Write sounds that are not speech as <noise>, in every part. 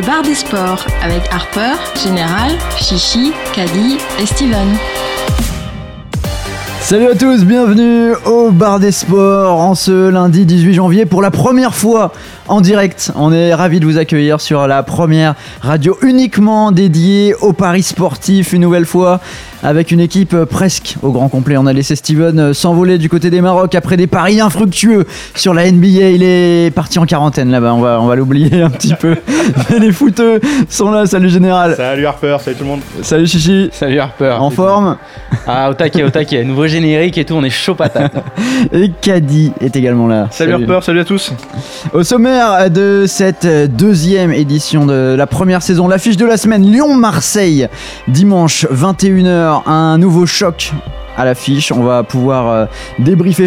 Bar des sports avec Harper, Général, Chichi, Caddy et Steven. Salut à tous, bienvenue au bar des sports en ce lundi 18 janvier pour la première fois en direct. On est ravis de vous accueillir sur la première radio uniquement dédiée aux paris sportifs une nouvelle fois avec une équipe presque au grand complet. On a laissé Steven s'envoler du côté des Maroc après des paris infructueux sur la NBA. Il est parti en quarantaine là-bas, on va, on va l'oublier un petit peu. <laughs> Mais les footeux sont là, salut Général. Salut Harper, salut tout le monde. Salut Chichi. Salut Harper. En forme Ah, au taquet, au taquet. Nouveau générique et tout, on est chaud patate. <laughs> Et Caddy est également là. Salut, Harper, salut à tous. Au sommaire de cette deuxième édition de la première saison, l'affiche de la semaine Lyon-Marseille, dimanche 21h, un nouveau choc à l'affiche. On va pouvoir euh, débriefer,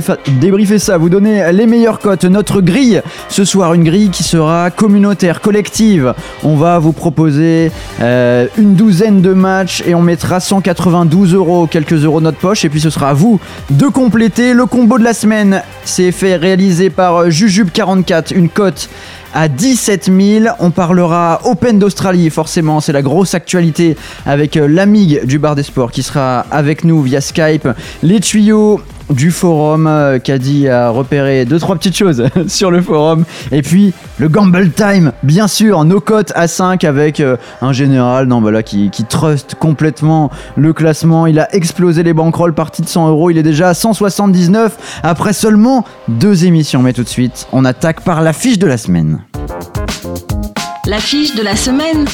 ça, vous donner les meilleures cotes. Notre grille, ce soir, une grille qui sera communautaire, collective. On va vous proposer euh, une douzaine de matchs et on mettra 192 euros, quelques euros de notre poche. Et puis ce sera à vous de compléter le combo de la semaine. C'est fait réalisé par euh, Jujube44, une cote à 17 000. On parlera Open d'Australie, forcément, c'est la grosse actualité avec euh, l'amigue du bar des sports qui sera avec nous via Skype. Les tuyaux du forum, euh, Caddy a repéré deux trois petites choses <laughs> sur le forum. Et puis le gamble time bien sûr nos cotes à 5 avec euh, un général. Non bah qui, qui trust complètement le classement. Il a explosé les bankrolls parti de 100 euros. Il est déjà à 179 après seulement deux émissions. Mais tout de suite on attaque par la fiche de la semaine. L'affiche de la semaine.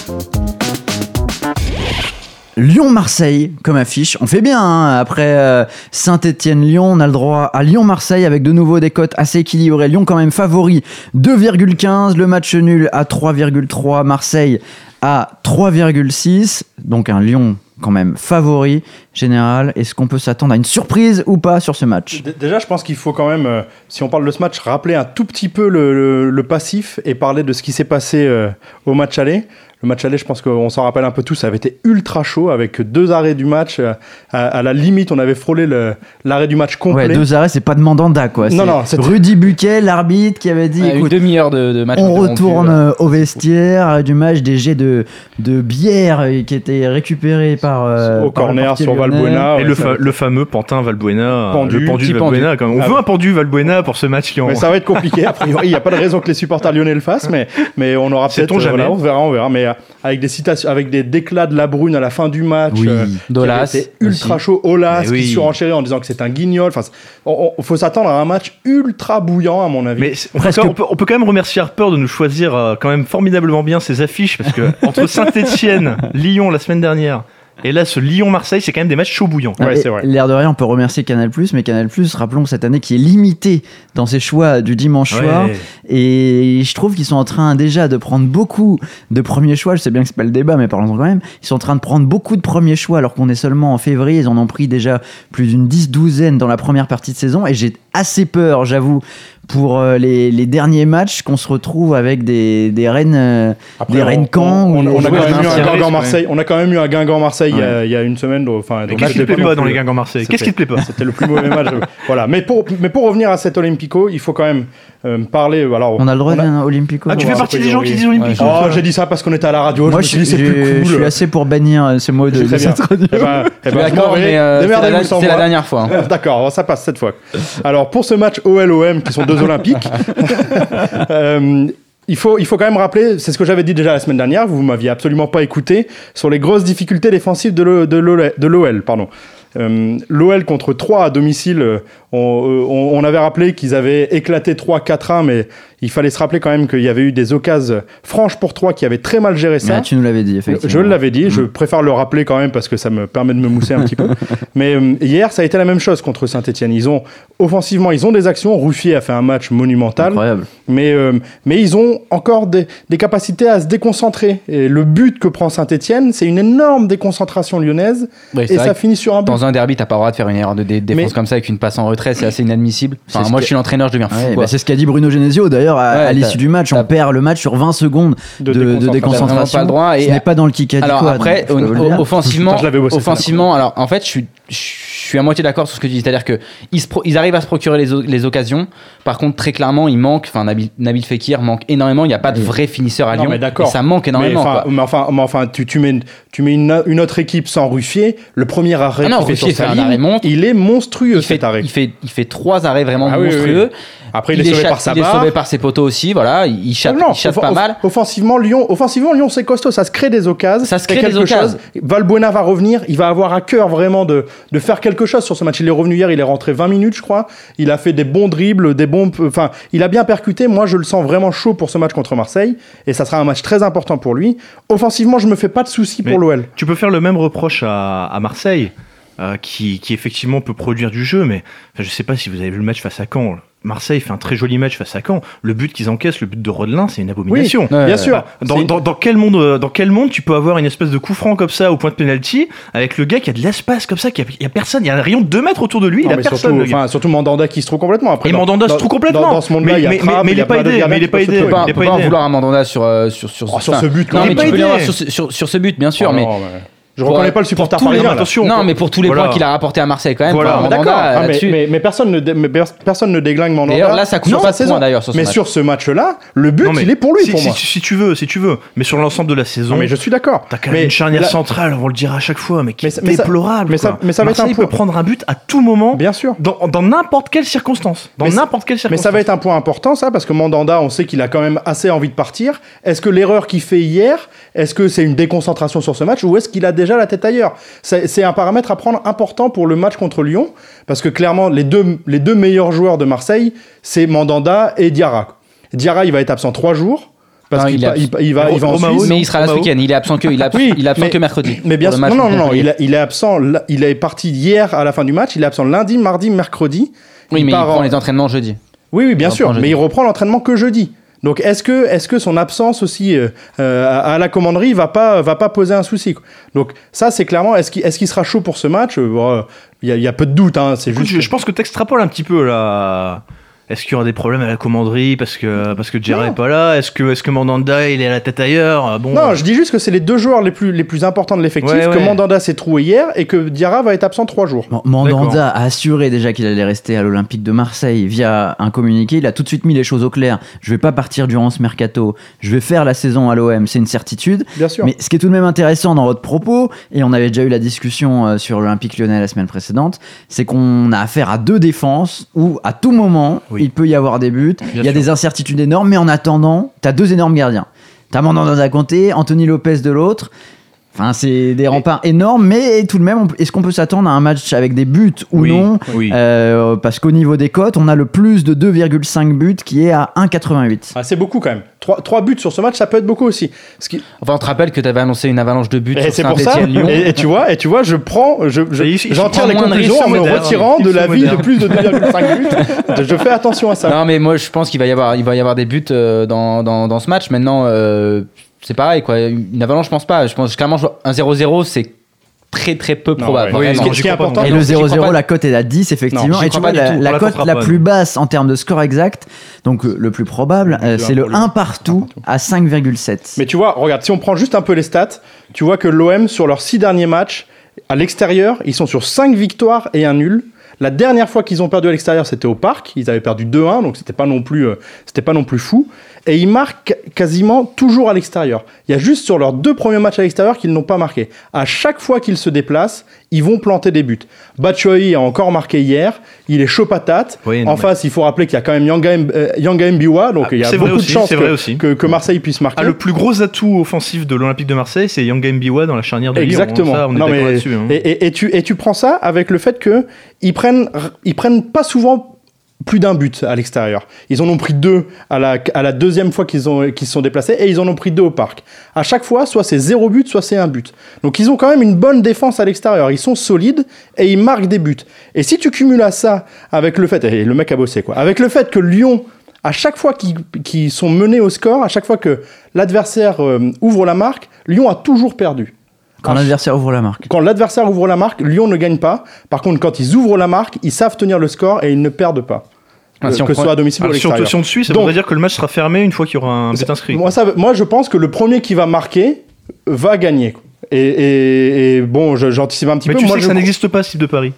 Lyon-Marseille comme affiche. On fait bien hein. après euh, Saint-Étienne-Lyon. On a le droit à Lyon-Marseille avec de nouveau des cotes assez équilibrées. Lyon quand même favori 2,15. Le match nul à 3,3. Marseille à 3,6. Donc un Lyon quand même favori. Général, est-ce qu'on peut s'attendre à une surprise ou pas sur ce match? Déjà, je pense qu'il faut quand même, euh, si on parle de ce match, rappeler un tout petit peu le passif et parler de ce qui s'est passé euh, au match aller. Le match aller, je pense qu'on s'en rappelle un peu tous, ça avait été ultra chaud avec deux arrêts du match. euh, à, à la limite, on avait frôlé l'arrêt du match complet. Ouais, deux arrêts, c'est pas de mandanda quoi. Non, C'est non, c'était- Rudy Buquet, l'arbitre, qui avait dit Ouais, une demi-heure de, de match. On retourne là. euh, au vestiaire du match des jets de, de bière euh, qui étaient récupérés par euh, Au par corner sur. Valbuena. Et ouais, le, ça- fa- le fameux Pantin Valbuena, Pendu, le pendu quand même. On Ah veut un pendu Valbuena pour ce match Lyon. Mais ça va être compliqué. A priori, il n'y a pas de raison que les supporters lyonnais le fassent, mais, mais on aura peut-être. Voilà, on verra, on verra. Mais avec des citations, avec des déclats de la brune à la fin du match. Oui, euh, Dolas ultra aussi. chaud. Olas oui. qui surenchérit en disant que c'est un guignol. Enfin, il faut s'attendre à un match ultra bouillant, à mon avis. Mais c'est- on, Presque- peut, on, peut, on peut quand même remercier Harper de nous choisir euh, quand même formidablement bien ses affiches parce que <laughs> entre Saint-Etienne, Lyon la semaine dernière et là ce Lyon-Marseille, c'est quand même des matchs chauds bouillants. Ouais, c'est vrai. L'air de rien, on peut remercier Canal+, mais Canal+, rappelons cette année qui est limité dans ses choix du dimanche soir. Ouais. Et je trouve qu'ils sont en train déjà de prendre beaucoup de premiers choix. Je sais bien que c'est pas le débat, mais parlons-en quand même. Ils sont en train de prendre beaucoup de premiers choix alors qu'on est seulement en février. Ils en ont pris déjà plus d'une dix douzaine dans la première partie de saison. Et j'ai assez peur, j'avoue, pour euh, les, les derniers matchs qu'on se retrouve avec des, des reines, euh, Après, des on- reines camps. on, a quand même eu un Guingamp ouais. Marseille. On a quand même eu un Guingamp Marseille il y a- Ouais. il y a une semaine. donc, Enfin, donc qu'est-ce qui te plaît pas dans les Guingamp Marseille? Qu'est-ce qui te plaît pas? C'était le plus mauvais match. voilà. Mais pour, mais pour revenir à cet Olympico, il faut quand même euh, parler. Alors, On a le droit on a- d'un Olympico. Ah, tu Ouais, fais partie des gens qui disent Olympique Oh, j'ai dit ça parce qu'on était à la radio. Moi, je me suis dit, c'est je- plus cool. je suis assez pour bannir euh, ces mots de, Très de bien. cette radio. Eh ben, eh ben, D'accord, mais euh, c'est la, dernière fois. hein. <laughs> D'accord, ça passe cette fois. Alors pour ce match OL-OM, qui sont deux <laughs> Olympiques, <laughs> euh, il faut, il faut quand même rappeler, c'est ce que j'avais dit déjà la semaine dernière, vous m'aviez absolument pas écouté, sur les grosses difficultés défensives de l'OL, pardon. Euh, L'OL contre 3 à domicile, euh, on, euh, on- on avait rappelé qu'ils avaient éclaté 3-4-1, mais il fallait se rappeler quand même qu'il y avait eu des occasions franches pour 3 qui avaient très mal géré ça. Ouais, tu nous l'avais dit, effectivement. Je l'avais dit, je préfère le rappeler quand même parce que ça me permet de me mousser un petit peu. <laughs> Mais euh, hier, ça a été la même chose contre Saint-Etienne. Ils ont, offensivement, ils ont des actions. Ruffier a fait un match monumental. Incroyable. Mais, euh, mais ils ont encore des, des capacités à se déconcentrer. Et le but que prend Saint-Etienne, c'est une énorme déconcentration lyonnaise. Ouais, et ça finit sur un but. Dans un derby, t'as pas le droit de faire une erreur de dé- défense Mais- comme ça avec une passe en retrait, c'est assez inadmissible. Enfin, moi, que- je suis l'entraîneur, je deviens fou. Ouais, bah, c'est ce qu'a dit Bruno Genesio d'ailleurs à, Ouais, à l'issue du match. On perd le match sur 20 secondes de, de déconcentration. Pas le droit. Ce n'est pas dans le Kikadi. alors après, offensivement, offensivement, alors en fait, je suis je suis à moitié d'accord sur ce que tu dis, c'est-à-dire que ils, arrivent à se procurer les, occasions. Par contre, très clairement, il manque. Enfin, Nabil, Nabil Fekir manque énormément. Il n'y a pas de vrai finisseur à Non, Lyon. mais d'accord. Et ça manque Mais énormément. quoi. mais enfin, mais enfin, tu, tu mets, tu mets une, une autre équipe sans Ruffier. Le premier arrêt Ah non, fait Ruffier fait un arrêt montre. il est monstrueux il fait, cet arrêt. il, fait, il fait trois arrêts vraiment Ah oui, oui, monstrueux. Après, il, est sauvé par sa il est sauvé par ses poteaux aussi. Voilà, il chatte, Non, il chatte off- pas off- mal. Offensivement, Lyon, offensivement, Lyon, c'est costaud. Ça se crée des occasions. Ça se crée des occasions. Valbuena va revenir. Il va avoir à cœur vraiment de, de faire quelque chose sur ce match. Il est revenu hier. Il est rentré 20 minutes, je crois. Il a fait des bons dribbles, des bons. Enfin, il a bien percuté. Moi, je le sens vraiment chaud pour ce match contre Marseille. Et ça sera un match très important pour lui. Offensivement, je me fais pas de soucis pour l'OL. Tu peux faire le même reproche à, à Marseille, euh, qui, qui effectivement peut produire du jeu, mais enfin, je sais pas si vous avez vu le match face à Caen. Marseille fait un très joli match face à Caen. Le but qu'ils encaissent, le but de Rodelin, c'est une abomination. Bien sûr. Dans, dans, dans quel monde, euh, dans quel monde tu peux avoir une espèce de coup franc comme ça au point de penalty avec le gars qui a de l'espace comme ça, qui a, il y a personne, il y a un rayon de 2 mètres autour de lui, il Non, a mais personne. surtout, enfin, surtout Mandanda qui se trouve complètement. Après, Et dans- Mandanda se trouve complètement. Dans, dans ce monde-là, Mais- il y a mais- mais- mais il y a est pas aidé, mais il est qui pas aidé. trouver. On peut pas, il en vouloir à Mandanda sur, euh, sur, sur, Oh, ce but, Non, mais tu Il peux pas l'avoir aidé. sur, ce- sur, sur ce but, bien sûr. Oh, mais Je Pour- reconnais pas le supporter les- parisien. attention, non, mais pour tous les Voilà. points qu'il a rapporté à Marseille quand même. Voilà. enfin, Ah, Mandanda, D'accord, Ah, mais, mais, mais personne ne, mais personne ne déglingue Mandanda. D'ailleurs, là, ça coûte sur pas sa de points, d'ailleurs, sur ce Mais match. sur ce match-là, le but, Non, mais il est pour lui, si, pour si- moi. Si, tu veux, si tu veux. Mais sur l'ensemble de la saison, Non, mais je suis d'accord. T'as quand même Mais une charnière centrale, on le dira à chaque fois, mais qui Mais est mais déplorable. mais ça- quoi. mais ça va être un point- peut prendre un but à tout moment, Bien sûr. dans n'importe quelle circonstance. Dans Mais ça- n'importe quelle Mais circonstance. ça va être un point important, ça, parce que Mandanda, on sait qu'il a quand même assez envie de partir. Est-ce que l'erreur qu'il fait hier, est-ce que c'est une déconcentration sur ce match ou est-ce qu'il a déjà la tête ailleurs C'est un paramètre à prendre important pour le match contre Lyon, parce que clairement, les deux, les deux meilleurs joueurs de Marseille, c'est Mandanda et Diarra. Diarra, il va être absent trois jours, parce qu'il il il, va, il va en Suisse. mais il sera là ce week-end. Il est absent que, il est absent, Oui, il est absent mais- que mercredi. Mais bien sûr, non, non, non, il, a- il est absent, il est parti hier à la fin du match, il est absent lundi, mardi, mercredi. Oui, mais il part prend en- les entraînements jeudi. Oui, oui, bien sûr, reprend mais il reprend l'entraînement que jeudi. Donc est-ce que, est que son absence aussi euh, euh, à à la commanderie va pas, va pas poser un souci quoi. Donc ça c'est clairement, est-ce qu'il est sera chaud pour ce match? Euh, bon, Il y, a- il y a peu de doute, hein, juste... je, je pense que t'extrapoles un petit peu là. Est-ce qu'il y aura des problèmes à la commanderie parce que parce que Jerry Non. est pas là? Est-ce que est-ce que Mandanda il est à la tête ailleurs? Ah, Bon. Non, je dis juste que c'est les deux joueurs les plus, les plus importants de l'effectif, Ouais, que. Mandanda s'est troué hier et que Diarra va être absent trois jours. Bon, Mandanda a assuré déjà qu'il allait rester à l'Olympique de Marseille via un communiqué. Il a tout de suite mis les choses au clair. Je vais pas partir durant ce mercato. Je vais faire la saison à l'OM. C'est une certitude. Bien sûr. Mais ce qui est tout de même intéressant dans votre propos, et on avait déjà eu la discussion euh, sur l'Olympique lyonnais la semaine précédente, c'est qu'on a affaire à deux défenses où à tout moment Oui. Il peut y avoir des buts. il y a sûr. des incertitudes énormes, mais en attendant, t'as deux énormes gardiens. T'as Mandanda d'un côté, Anthony Lopez de l'autre. Enfin, c'est des remparts énormes, mais tout de même, est-ce qu'on peut s'attendre à un match avec des buts ou Oui, non oui. Euh, Parce qu'au niveau des cotes, on a le plus de 2,5 buts qui est à 1,88. Ah, c'est beaucoup quand même. Trois, trois buts sur ce match, ça peut être beaucoup aussi. Ce qui- Enfin, on te rappelle que tu avais annoncé une avalanche de buts Et sur c'est pour ça. Saint-Etienne-Lyon. Et, et tu vois, et tu vois, je prends, je, je- j'en sont tire les conclusions en me modernes. retirant de la vie de plus de 2,5 buts. Je- je fais attention à ça. Non, mais moi, je pense qu'il va y avoir, il va y avoir des buts euh, dans, dans, dans ce match. Maintenant, euh, c'est pareil, quoi. Une avalanche, je pense pas. Je pense clairement, un 0-0, c'est très très peu Non, probable. ouais. Ce qui est- j'y ce qui est important, Et non, le j'y crois 0-0, pas. la cote est à 10, effectivement. Non, et tu vois, la, la cote la plus basse en termes de score exact, donc euh, le plus probable, euh, Le c'est un le pour le- 1 partout à 5,7. Mais tu vois, regarde, si on prend juste un peu les stats, tu vois que l'OM, sur leurs six derniers matchs, à l'extérieur, ils sont sur 5 victoires et un nul. La dernière fois qu'ils ont perdu à l'extérieur, c'était au parc. Ils avaient perdu 2-1, donc c'était pas non plus, euh, c'était pas non plus fou. Et ils marquent quasiment toujours à l'extérieur. Il y a juste sur leurs deux premiers matchs à l'extérieur qu'ils n'ont pas marqué. À chaque fois qu'ils se déplacent, ils vont planter des buts. Batshuayi a encore marqué hier. Il est chaud patate. Oui, en mais- face, il faut rappeler qu'il y a quand même Yanga, euh, Yanga Mbiwa, donc Ah, il y a beaucoup vrai de aussi, chances que, aussi. que- que Marseille puisse marquer. Ah, le plus gros atout offensif de l'Olympique de Marseille, c'est Yanga Mbiwa dans la charnière de Lyon. Exactement. Ça, on est Non, d'accord mais- là-dessus. hein. et, et- et tu, et tu prends ça avec le fait que ils prennent, ils prennent pas souvent plus d'un but à l'extérieur. Ils en ont pris deux à la, à la deuxième fois qu'ils se sont déplacés et ils en ont pris deux au parc. À chaque fois, soit c'est zéro but, soit c'est un but. Donc ils ont quand même une bonne défense à l'extérieur. Ils sont solides et ils marquent des buts. Et si tu cumules à ça avec le fait, et le mec a bossé quoi, avec le fait que Lyon, à chaque fois qu'ils sont menés au score, à chaque fois que l'adversaire euh, ouvre la marque, Lyon a toujours perdu. Quand l'adversaire ouvre la marque. quand l'adversaire ouvre la marque, Lyon ne gagne pas. Par contre, quand ils ouvrent la marque, ils savent tenir le score et ils ne perdent pas. Ah, si que ce soit à domicile ou à l'extérieur. si on te suit, ça voudrait dire que le match sera fermé une fois qu'il y aura un but inscrit. Moi, ça, veut- moi, je pense que le premier qui va marquer va gagner. Et, et- et bon, j'anticipe un petit Mais peu. tu Moi, sais que je ça n'existe pas ce type de pari.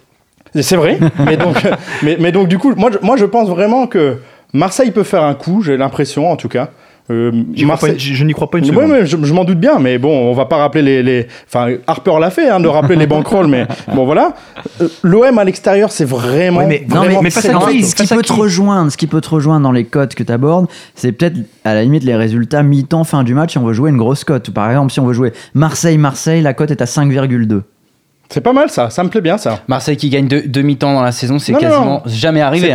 C'est vrai, <laughs> mais donc, mais, mais donc du coup, moi, je- moi je pense vraiment que Marseille peut faire un coup, j'ai l'impression en tout cas. Euh, pas- je je n'y crois pas une seconde. oui, je, je m'en doute bien, mais bon, on va pas rappeler les. les... Enfin, Harper l'a fait, hein, de rappeler les bankrolls, mais <laughs> bon, voilà. Euh, L'OM à l'extérieur, c'est vraiment. Ouais, mais- Non, mais, mais très fait, qui ce qui peut te rejoindre, ce qui peut te rejoindre dans les cotes que tu abordes, c'est peut-être à la limite les résultats mi-temps, fin du match, si on veut jouer une grosse cote. Par exemple, si on veut jouer Marseille-Marseille, la cote est à 5,2. C'est pas mal ça, ça me plaît bien ça. Marseille qui gagne deux, demi-temps dans la saison, c'est Non, non, quasiment jamais arrivé.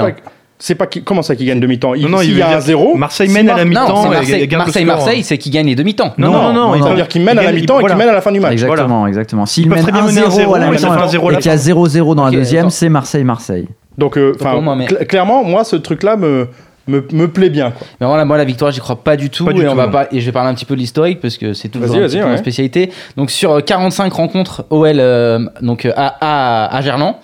C'est pas, qui, comment ça qui gagne demi-temps? Il Non, non, s'il il y veut a dire un zéro. Marseille mène à la mi-temps. Marseille, Marseille. Marseille, c'est qui gagne les demi-temps. Non, non, non, non, il non. va- C'est-à-dire qu'il mène à la il- mi-temps et qu'il mène à la fin du match. Exactement, exactement. S'il mène très bien mener 1-0 à 1-0, la mi-temps ça fait un 0 à et qu'il y a fin. 0-0 dans la deuxième, c'est Marseille-Marseille. Donc, euh, clairement, moi, ce truc-là me, me, me plaît bien. Quoi. Mais voilà, moi la victoire, j'y crois pas du tout. Pas du et, on tout, va non. pas, et je vais parler un petit peu de l'historique parce que c'est toujours Vas-y, un vas-y, petit peu ouais. ma spécialité. Donc sur euh, 45 rencontres OL euh, donc, euh, à, à, à Gerland.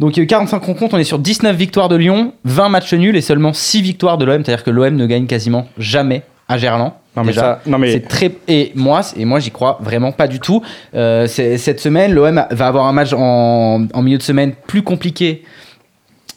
Donc euh, 45 rencontres, on est sur 19 victoires de Lyon, 20 matchs nuls et seulement 6 victoires de l'OM. C'est-à-dire que l'OM ne gagne quasiment jamais à Gerland. Non, mais déjà. ça. Non, mais. C'est très et moi et moi j'y crois vraiment pas du tout. Euh, cette semaine l'OM va avoir un match en, en milieu de semaine plus compliqué,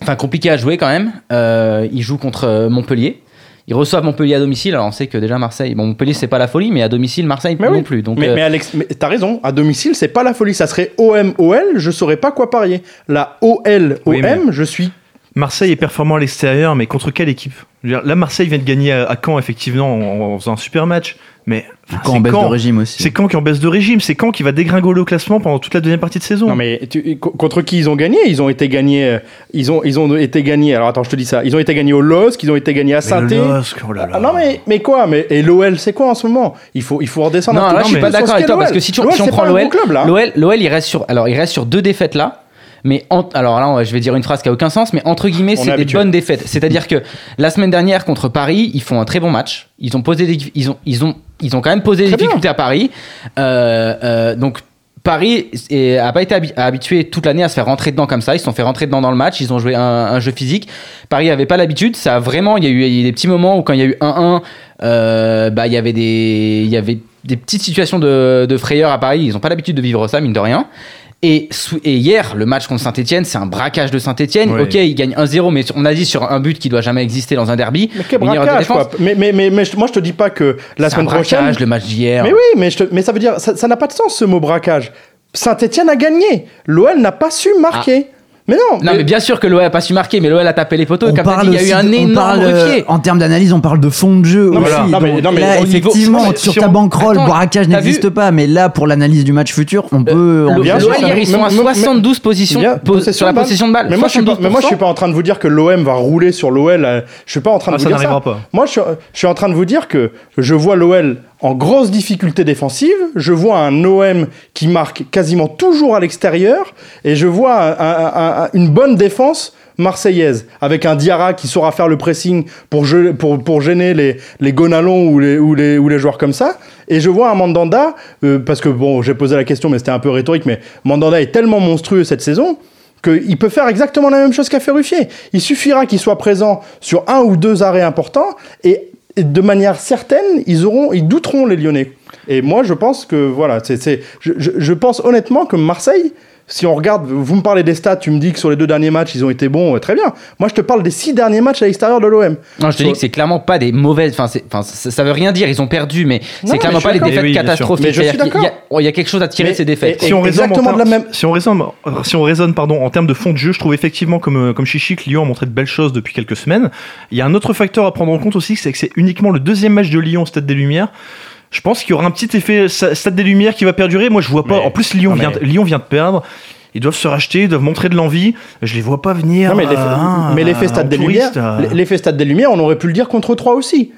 enfin compliqué à jouer quand même. Euh, ils jouent contre euh, Montpellier. Ils reçoivent Montpellier à domicile. Alors on sait que déjà Marseille, bon Montpellier c'est pas la folie, mais à domicile Marseille Mais non oui. plus. Donc mais, euh, mais Alex, mais t'as raison, à domicile, c'est pas la folie. Ça serait OM-OL, je saurais pas quoi parier. La OL-OM, Oui, mais- je suis. Marseille est performant à l'extérieur, mais contre quelle équipe? Dire, Là, Marseille vient de gagner à, à Caen, effectivement, en, en faisant un super match. Mais enfin, Quand c'est en baisse de Caen. régime aussi. C'est Caen qui est en baisse de régime. C'est Caen qui va dégringoler au classement pendant toute la deuxième partie de saison. Non, mais tu- contre qui ils ont gagné? Ils ont été gagnés. euh, Ils ont, ils ont été gagnés. Alors attends, je te dis ça. Ils ont été gagnés au LOSC, ils ont été gagnés à saint oh là là. Ah, non mais mais quoi? Mais et l'OL c'est quoi en ce moment? Il faut il faut redescendre. Non, là, je suis pas d'accord avec toi parce l'OL. que si tu, si on prend l'OL, l'OL, il reste sur, alors il reste sur deux défaites là. Mais en- alors là, je vais dire une phrase qui a aucun sens, mais entre guillemets, c'est des habitué. bonnes défaites. C'est-à-dire que la semaine dernière contre Paris, ils font un très bon match. Ils ont posé, des, ils ont, ils ont, ils ont quand même posé des bien. difficultés à Paris. Euh, euh, donc Paris est- a pas été habi- habitué toute l'année à se faire rentrer dedans comme ça. Ils se sont fait rentrer dedans dans le match. Ils ont joué un, un jeu physique. Paris avait pas l'habitude. Ça a vraiment. Il y a eu il y a eu des petits moments où quand il y a eu 1-1, euh, bah il y avait des, il y avait des petites situations de, de frayeur à Paris. Ils ont pas l'habitude de vivre ça, mine de rien. Et, et hier, le match contre Saint-Etienne, c'est un braquage de Saint-Etienne. Ok, ils gagnent 1-0, mais on a dit sur un but qui doit jamais exister dans un derby. Mais quel braquage quoi. Mais mais mais, mais moi je te dis pas que la C'est un semaine prochaine. braquage, le match d'hier. Mais oui, mais, je te- mais ça veut dire, ça ça n'a pas de sens ce mot braquage. Saint-Etienne a gagné. L'OL n'a pas su marquer. Mais non. Non, mais bien sûr que l'OL a pas su marquer, mais l'OL a tapé les poteaux. On Comme t'as parle dit, il y a eu un de- on énorme parle, euh. En termes d'analyse, on parle de fond de jeu Non, mais aussi. voilà. Non, mais- Donc non, mais là, effectivement, sur si ta on- braquage t'as n'existe vu- pas. Mais là, pour l'analyse du match futur, on peut. discuter. sûr, L'OL, ils sont à mais- mais- 72 positions sur la possession de balle. Mais moi, je suis pas, mais moi, je suis 72%. pas en train de vous dire que l'OM va rouler sur l'OL. euh, Je suis pas en train de Ah, vous dire ça. n'arrivera pas. Moi, je suis, je suis en train de vous dire que je vois l'OL en grosse difficulté défensive. Je vois un OM qui marque quasiment toujours à l'extérieur. Et je vois un- un- un- un- une bonne défense marseillaise avec un Diarra qui saura faire le pressing pour, pour, pour gêner les, les Gonalons ou les, ou, les, ou les joueurs comme ça. Et je vois un Mandanda, euh, parce que bon, j'ai posé la question, mais c'était un peu rhétorique, mais Mandanda est tellement monstrueux cette saison qu'il peut faire exactement la même chose qu'a fait. Il suffira qu'il soit présent sur un ou deux arrêts importants et, de manière certaine, ils auront, ils douteront les Lyonnais. Et moi, je pense que voilà, c'est, je- je pense honnêtement que Marseille, si on regarde, vous me parlez des stats, tu me dis que sur les deux derniers matchs, ils ont été bons, euh, très bien. Moi, je te parle des six derniers matchs à l'extérieur de l'OM. Non, je te dis que c'est clairement pas des mauvaises. Enfin, ça, ça veut rien dire. Ils ont perdu, mais c'est clairement mais pas des défaites oui, catastrophiques. Mais je suis C'est-à-dire qu'il y a- d'accord. Il y, a quelque chose à tirer Mais- de ces défaites. et- si on raisonne en exactement de la termes- même- si on raisonne, si on raisonne pardon, en termes de fond de jeu, je trouve effectivement comme euh, comme Chichi que Lyon a montré de belles choses depuis quelques semaines. Il y a un autre facteur à prendre en compte aussi, c'est que c'est uniquement le deuxième match de Lyon au Stade des Lumières. Je pense qu'il y aura un petit effet Stade des Lumières qui va perdurer. Moi, je vois pas. Mais- en plus, Lyon vient mais- Lyon vient de perdre. Ils doivent se racheter, ils doivent montrer de l'envie. Je les vois pas venir. Non, mais l'effet, euh, hein, en Stade des Lumières, euh. l'effet Stade des Lumières, on aurait pu le dire contre 3 aussi.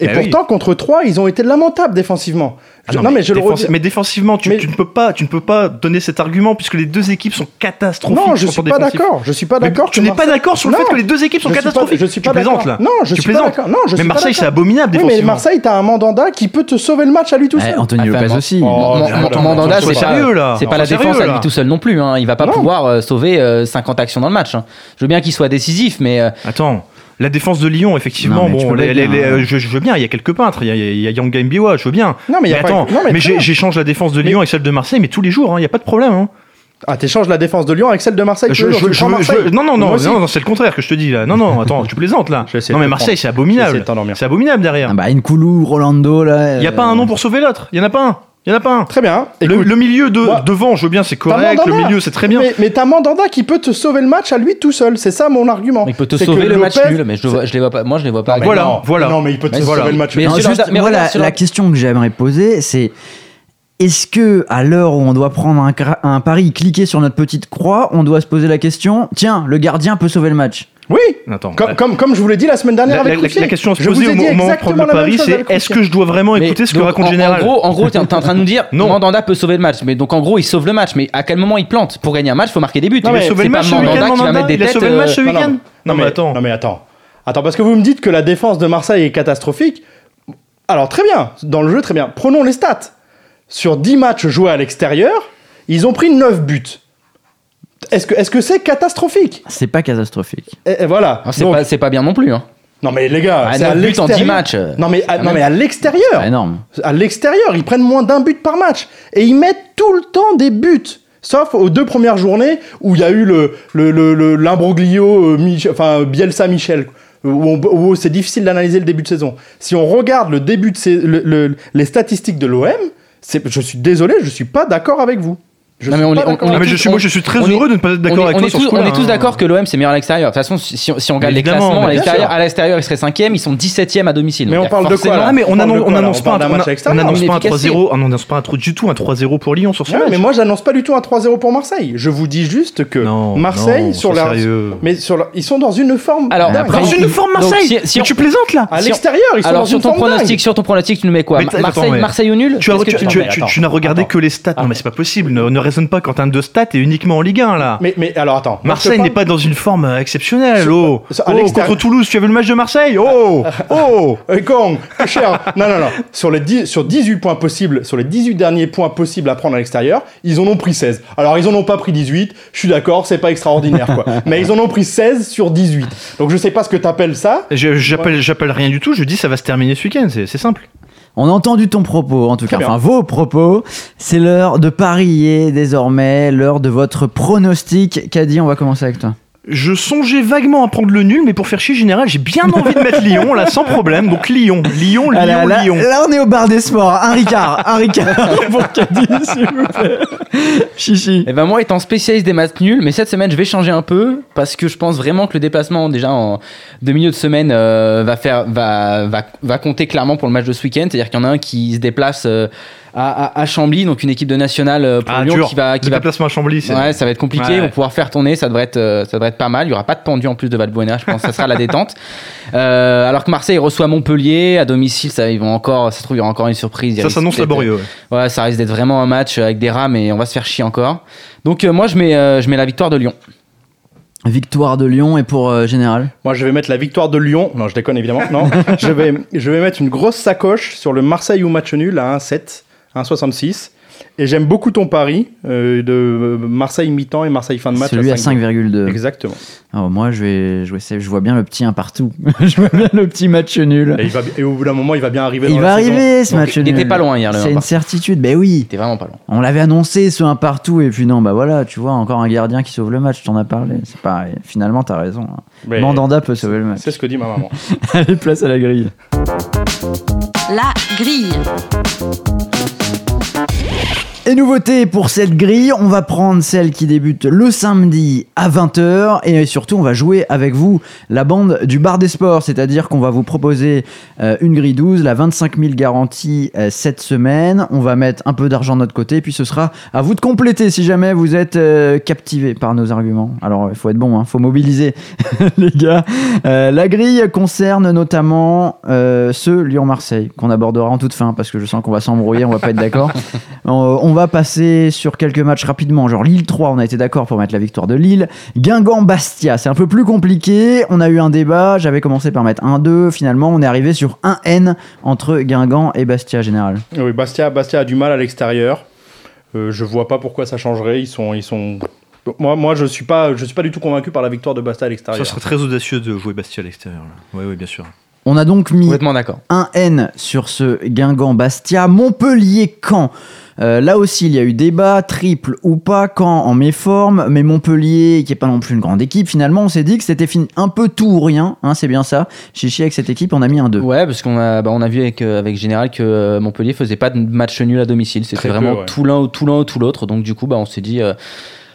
Et oui. pourtant, contre 3, ils ont été lamentables défensivement. Ah Je- non, non, mais, mais je le redis. mais défensivement, tu, Mais- tu ne peux pas, tu ne peux pas donner cet argument puisque les deux équipes sont catastrophiques. Non, je suis pas d'accord. Je suis pas Mais d'accord. Tu n'es pas d'accord sur le Non. fait que les deux équipes sont Je suis pas- catastrophiques. je suis pas tu plaisantes d'accord. là. Non, je tu suis pas plaisantes. Non, je mais suis Marseille, c'est abominable Oui, mais défensivement. Marseille, t'as un Mandanda qui peut te sauver le match à lui tout Eh, seul. Anthony Enfin, Lopez bon. aussi. Oh, Mandanda, c'est pas, sérieux, là. c'est pas la défense à lui tout seul non plus. Hein. Il va pas pouvoir euh, sauver euh, 50 actions dans le match. hein. Je veux bien qu'il soit décisif, mais euh, Attends. La défense de Lyon, effectivement, Non, bon, les- les- les- hein. je, je veux bien, il y a quelques peintres, il y a, il y a Yang Gambiwa, je veux bien. Non, mais il y a pas- attends, non, mais j'échange la défense de Mais- Lyon avec celle de Marseille, mais tous les jours, hein, il n'y a pas de problème. hein. Ah, t'échanges la défense de Lyon avec celle de Marseille Je- je- je non, non, non, non, non, c'est le contraire que je te dis là. Non, non, attends, tu plaisantes là. <laughs> Non, mais Marseille, c'est abominable. C'est abominable derrière. Ah bah, Nkoulou, Rolando, là. Il n'y a euh, pas un nom pour sauver l'autre? Il n'y en a pas un? Il n'y en a pas un. Très bien. Le, milieu de, moi- devant, je veux bien, c'est correct. Le Mandanda. milieu, c'est très bien. Mais, mais t'as Mandanda qui peut te sauver le match à lui tout seul. C'est ça mon argument. Mais il peut te sauver le match nul, mais je, je les vois pas. Moi, je les vois pas. Mais Voilà, non, voilà. Non, mais il peut te Mais sauver voilà. le match. Mais juste, la- mais sur la la- question que j'aimerais poser, c'est est-ce que, à l'heure où on doit prendre un, pari, cliquer sur notre petite croix, on doit se poser la question tiens, le gardien peut sauver le match? Oui. Attends. Comme, bah, comme, comme je vous l'ai dit la semaine dernière la, avec la- la question à se Je vous poser ai au dit moment de prendre exactement le pari, c'est est-ce que je dois vraiment Mais écouter ce que donc, raconte en, Général En gros, en gros, t'es en train de nous dire Non. Mandanda peut sauver le match. Mais donc en gros, il sauve le match. Mais à quel moment il plante? Pour gagner un match, il faut marquer des buts. Non, mais sauvé c'est le match Mandanda qui va mettre des Il a têtes, sauvé le match ce euh, week-end Non, mais attends. Non mais attends. Attends, parce que vous me dites que la défense de Marseille est catastrophique. Alors très bien, dans le jeu très bien. Prenons les stats. Sur 10 matchs joués à l'extérieur, ils ont pris 9 buts. Est-ce que est-ce que c'est catastrophique? C'est pas catastrophique. et, et voilà. Ah, C'est pas, c'est pas bien non plus. Hein. Non mais les gars, Ah, c'est à neuf buts en 10 l'extérieur. matchs. Non mais à, non même- mais à C'est l'extérieur. énorme. À l'extérieur, ils prennent moins d'un but par match et ils mettent tout le temps des buts. Sauf aux deux premières journées où il y a eu le le le- le- l'imbroglio euh, enfin Bielsa Michel où, où c'est difficile d'analyser le début de saison. Si on regarde le début de sais- le- le- les statistiques de l'OM, c'est je suis désolé, je suis pas d'accord avec vous. Je Non, suis mais on Ah, mais je suis, moi, je suis très est- heureux de ne pas être d'accord avec on toi est sur tous, ce on est tous d'accord que l'OM c'est meilleur à l'extérieur. De toute façon, si, si on- si on regarde les classements, à l'extérieur, ils seraient 5 ils sont 17e à domicile. Mais on parle de quoi, là mais on On parle annonce, de on quoi, là annonce On pas, un- match on extérieur. annonce Une pas un efficacité. 3-0, on n'annonce pas un trop du tout un 3-0 pour Lyon sur ce match. mais moi j'annonce pas du tout un 3-0 pour Marseille. Je vous dis juste que Non, Marseille sur la mais ils sont dans une forme Alors, Dans une forme Marseille tu plaisantes là à l'extérieur, ils sont Alors dans sur une ton forme sur ton pronostic, tu nous mets quoi? Marseille, au nul? Tu, n'as regardé que les stats. Non, mais c'est pas possible. Ne raisonne pas quand un de stats et uniquement en Ligue 1 là. Mais, mais alors attends. Marseille n'est pas dans une forme euh, exceptionnelle. Oh, sur- à Oh, contre Toulouse, tu as vu le match de Marseille Oh, <laughs> oh. Eh, con, cher. Non, non, non. Sur, les 10 sur 18 points possibles, sur les 18 derniers points possibles à prendre à l'extérieur, ils en ont pris 16. Alors, ils en ont pas pris 18. Je suis d'accord, c'est pas extraordinaire, quoi. <laughs> Mais ils en ont pris 16 sur 18. Donc, je sais pas ce que t'appelles ça. J'appelle, rien du tout. Je dis ça va se terminer ce week-end. C'est simple. On a entendu ton propos, en tout Très cas, bien. enfin vos propos. C'est l'heure de parier désormais, l'heure de votre pronostic. Caddy, on va commencer avec toi. Je songeais vaguement à prendre le nul, mais pour faire chier général, j'ai bien <laughs> envie de mettre Lyon là, sans problème. Donc Lyon, Lyon, Lyon, Ah là, là, Lyon. là, on est au bar des sports. Un Ricard, un Ricard <laughs> <laughs> pour Caddy, s'il vous plaît. Chichi. Et ben moi étant spécialiste des matchs nuls, mais cette semaine je vais changer un peu parce que je pense vraiment que le déplacement déjà en de milieu de semaine euh, va faire va, va va compter clairement pour le match de ce week-end. C'est-à-dire qu'il y en a un qui se déplace euh, à, à, à Chambly, donc une équipe de nationale euh, pour Ah, Lyon dur. qui va qui Le va déplacement à Chambly, c'est. Ouais, ça va être compliqué. Ouais. On va pouvoir faire tourner. Ça devrait être, euh, ça devrait être pas mal. Il y aura pas de pendu en plus de Valbuena. Je pense que ça sera la détente. <laughs> Euh, alors que Marseille reçoit Montpellier à domicile. Ça, ils vont encore. Ça se trouve, il y aura encore une surprise. Ça s'annonce laborieux. ouais. Ouais, ça risque d'être vraiment un match avec des rames et on va se faire chier encore. Donc euh, moi, je mets, euh, je mets la victoire de Lyon. Victoire de Lyon et pour euh, Général. Moi, je vais mettre la victoire de Lyon. Non, je déconne évidemment. Non, <laughs> je vais, je vais mettre une grosse sacoche sur le Marseille ou match nul à 1,7, 1,66. Et j'aime beaucoup ton pari euh, de Marseille mi-temps et Marseille fin de match. Celui à 5. 5,2. Exactement. Alors moi, je vais jouer. Je vois bien le petit un partout. <laughs> je vois bien le petit match nul. Et, il va, au bout d'un moment, il va bien arriver. Il dans va la saison. arriver ce Donc, match il nul. était pas loin hier, C'est un une certitude. Ben oui. T'es vraiment pas loin. On l'avait annoncé ce un partout et puis non, bah voilà, tu vois, encore un gardien qui sauve le match, t'en as parlé. C'est pareil. Finalement, t'as raison. hein. mais Mandanda peut sauver le match. C'est ce que dit ma maman. <laughs> Allez, place à la grille. La grille. Et nouveauté pour cette grille, on va prendre celle qui débute le samedi à 20h et surtout on va jouer avec vous la bande du bar des sports, c'est-à-dire qu'on va vous proposer euh, une grille 12, la 25 000 garantie euh, cette semaine, on va mettre un peu d'argent de notre côté puis ce sera à vous de compléter si jamais vous êtes euh, captivé par nos arguments. Alors il faut être bon, il faut mobiliser <laughs> les gars. La grille concerne notamment ce Lyon-Marseille qu'on abordera en toute fin parce que je sens qu'on va s'embrouiller, on va pas être d'accord. <laughs> On va passer sur quelques matchs rapidement, genre Lille 3, on a été d'accord pour mettre la victoire de Lille. Guingamp-Bastia, c'est un peu plus compliqué. On a eu un débat, j'avais commencé par mettre 1-2, finalement on est arrivé sur 1 N entre Guingamp et Bastia général. Oui, Bastia, Bastia a du mal à l'extérieur. Euh, je vois pas pourquoi ça changerait. Ils sont, ils sont moi, moi, je suis pas, je suis pas du tout convaincu par la victoire de Bastia à Ça l'extérieur. serait très audacieux de jouer Bastia à l'extérieur. Oui, oui, bien sûr. On a donc mis Complètement d'accord. un N sur ce Guingamp-Bastia. Montpellier-Caen. Euh, là aussi, il y a eu débat, triple ou pas, Caen en méforme, mais Montpellier, qui est pas non plus une grande équipe, finalement, on s'est dit que c'était un peu tout ou rien, hein, c'est bien ça. Chichi, avec cette équipe, on a mis un 2. Ouais, parce qu'on a, bah, on a vu avec, euh, avec Général que euh, Montpellier faisait pas de match nul à domicile. C'était peu, vraiment ouais. tout l'un ou tout l'un ou tout l'autre. Donc du coup, bah, on s'est dit euh,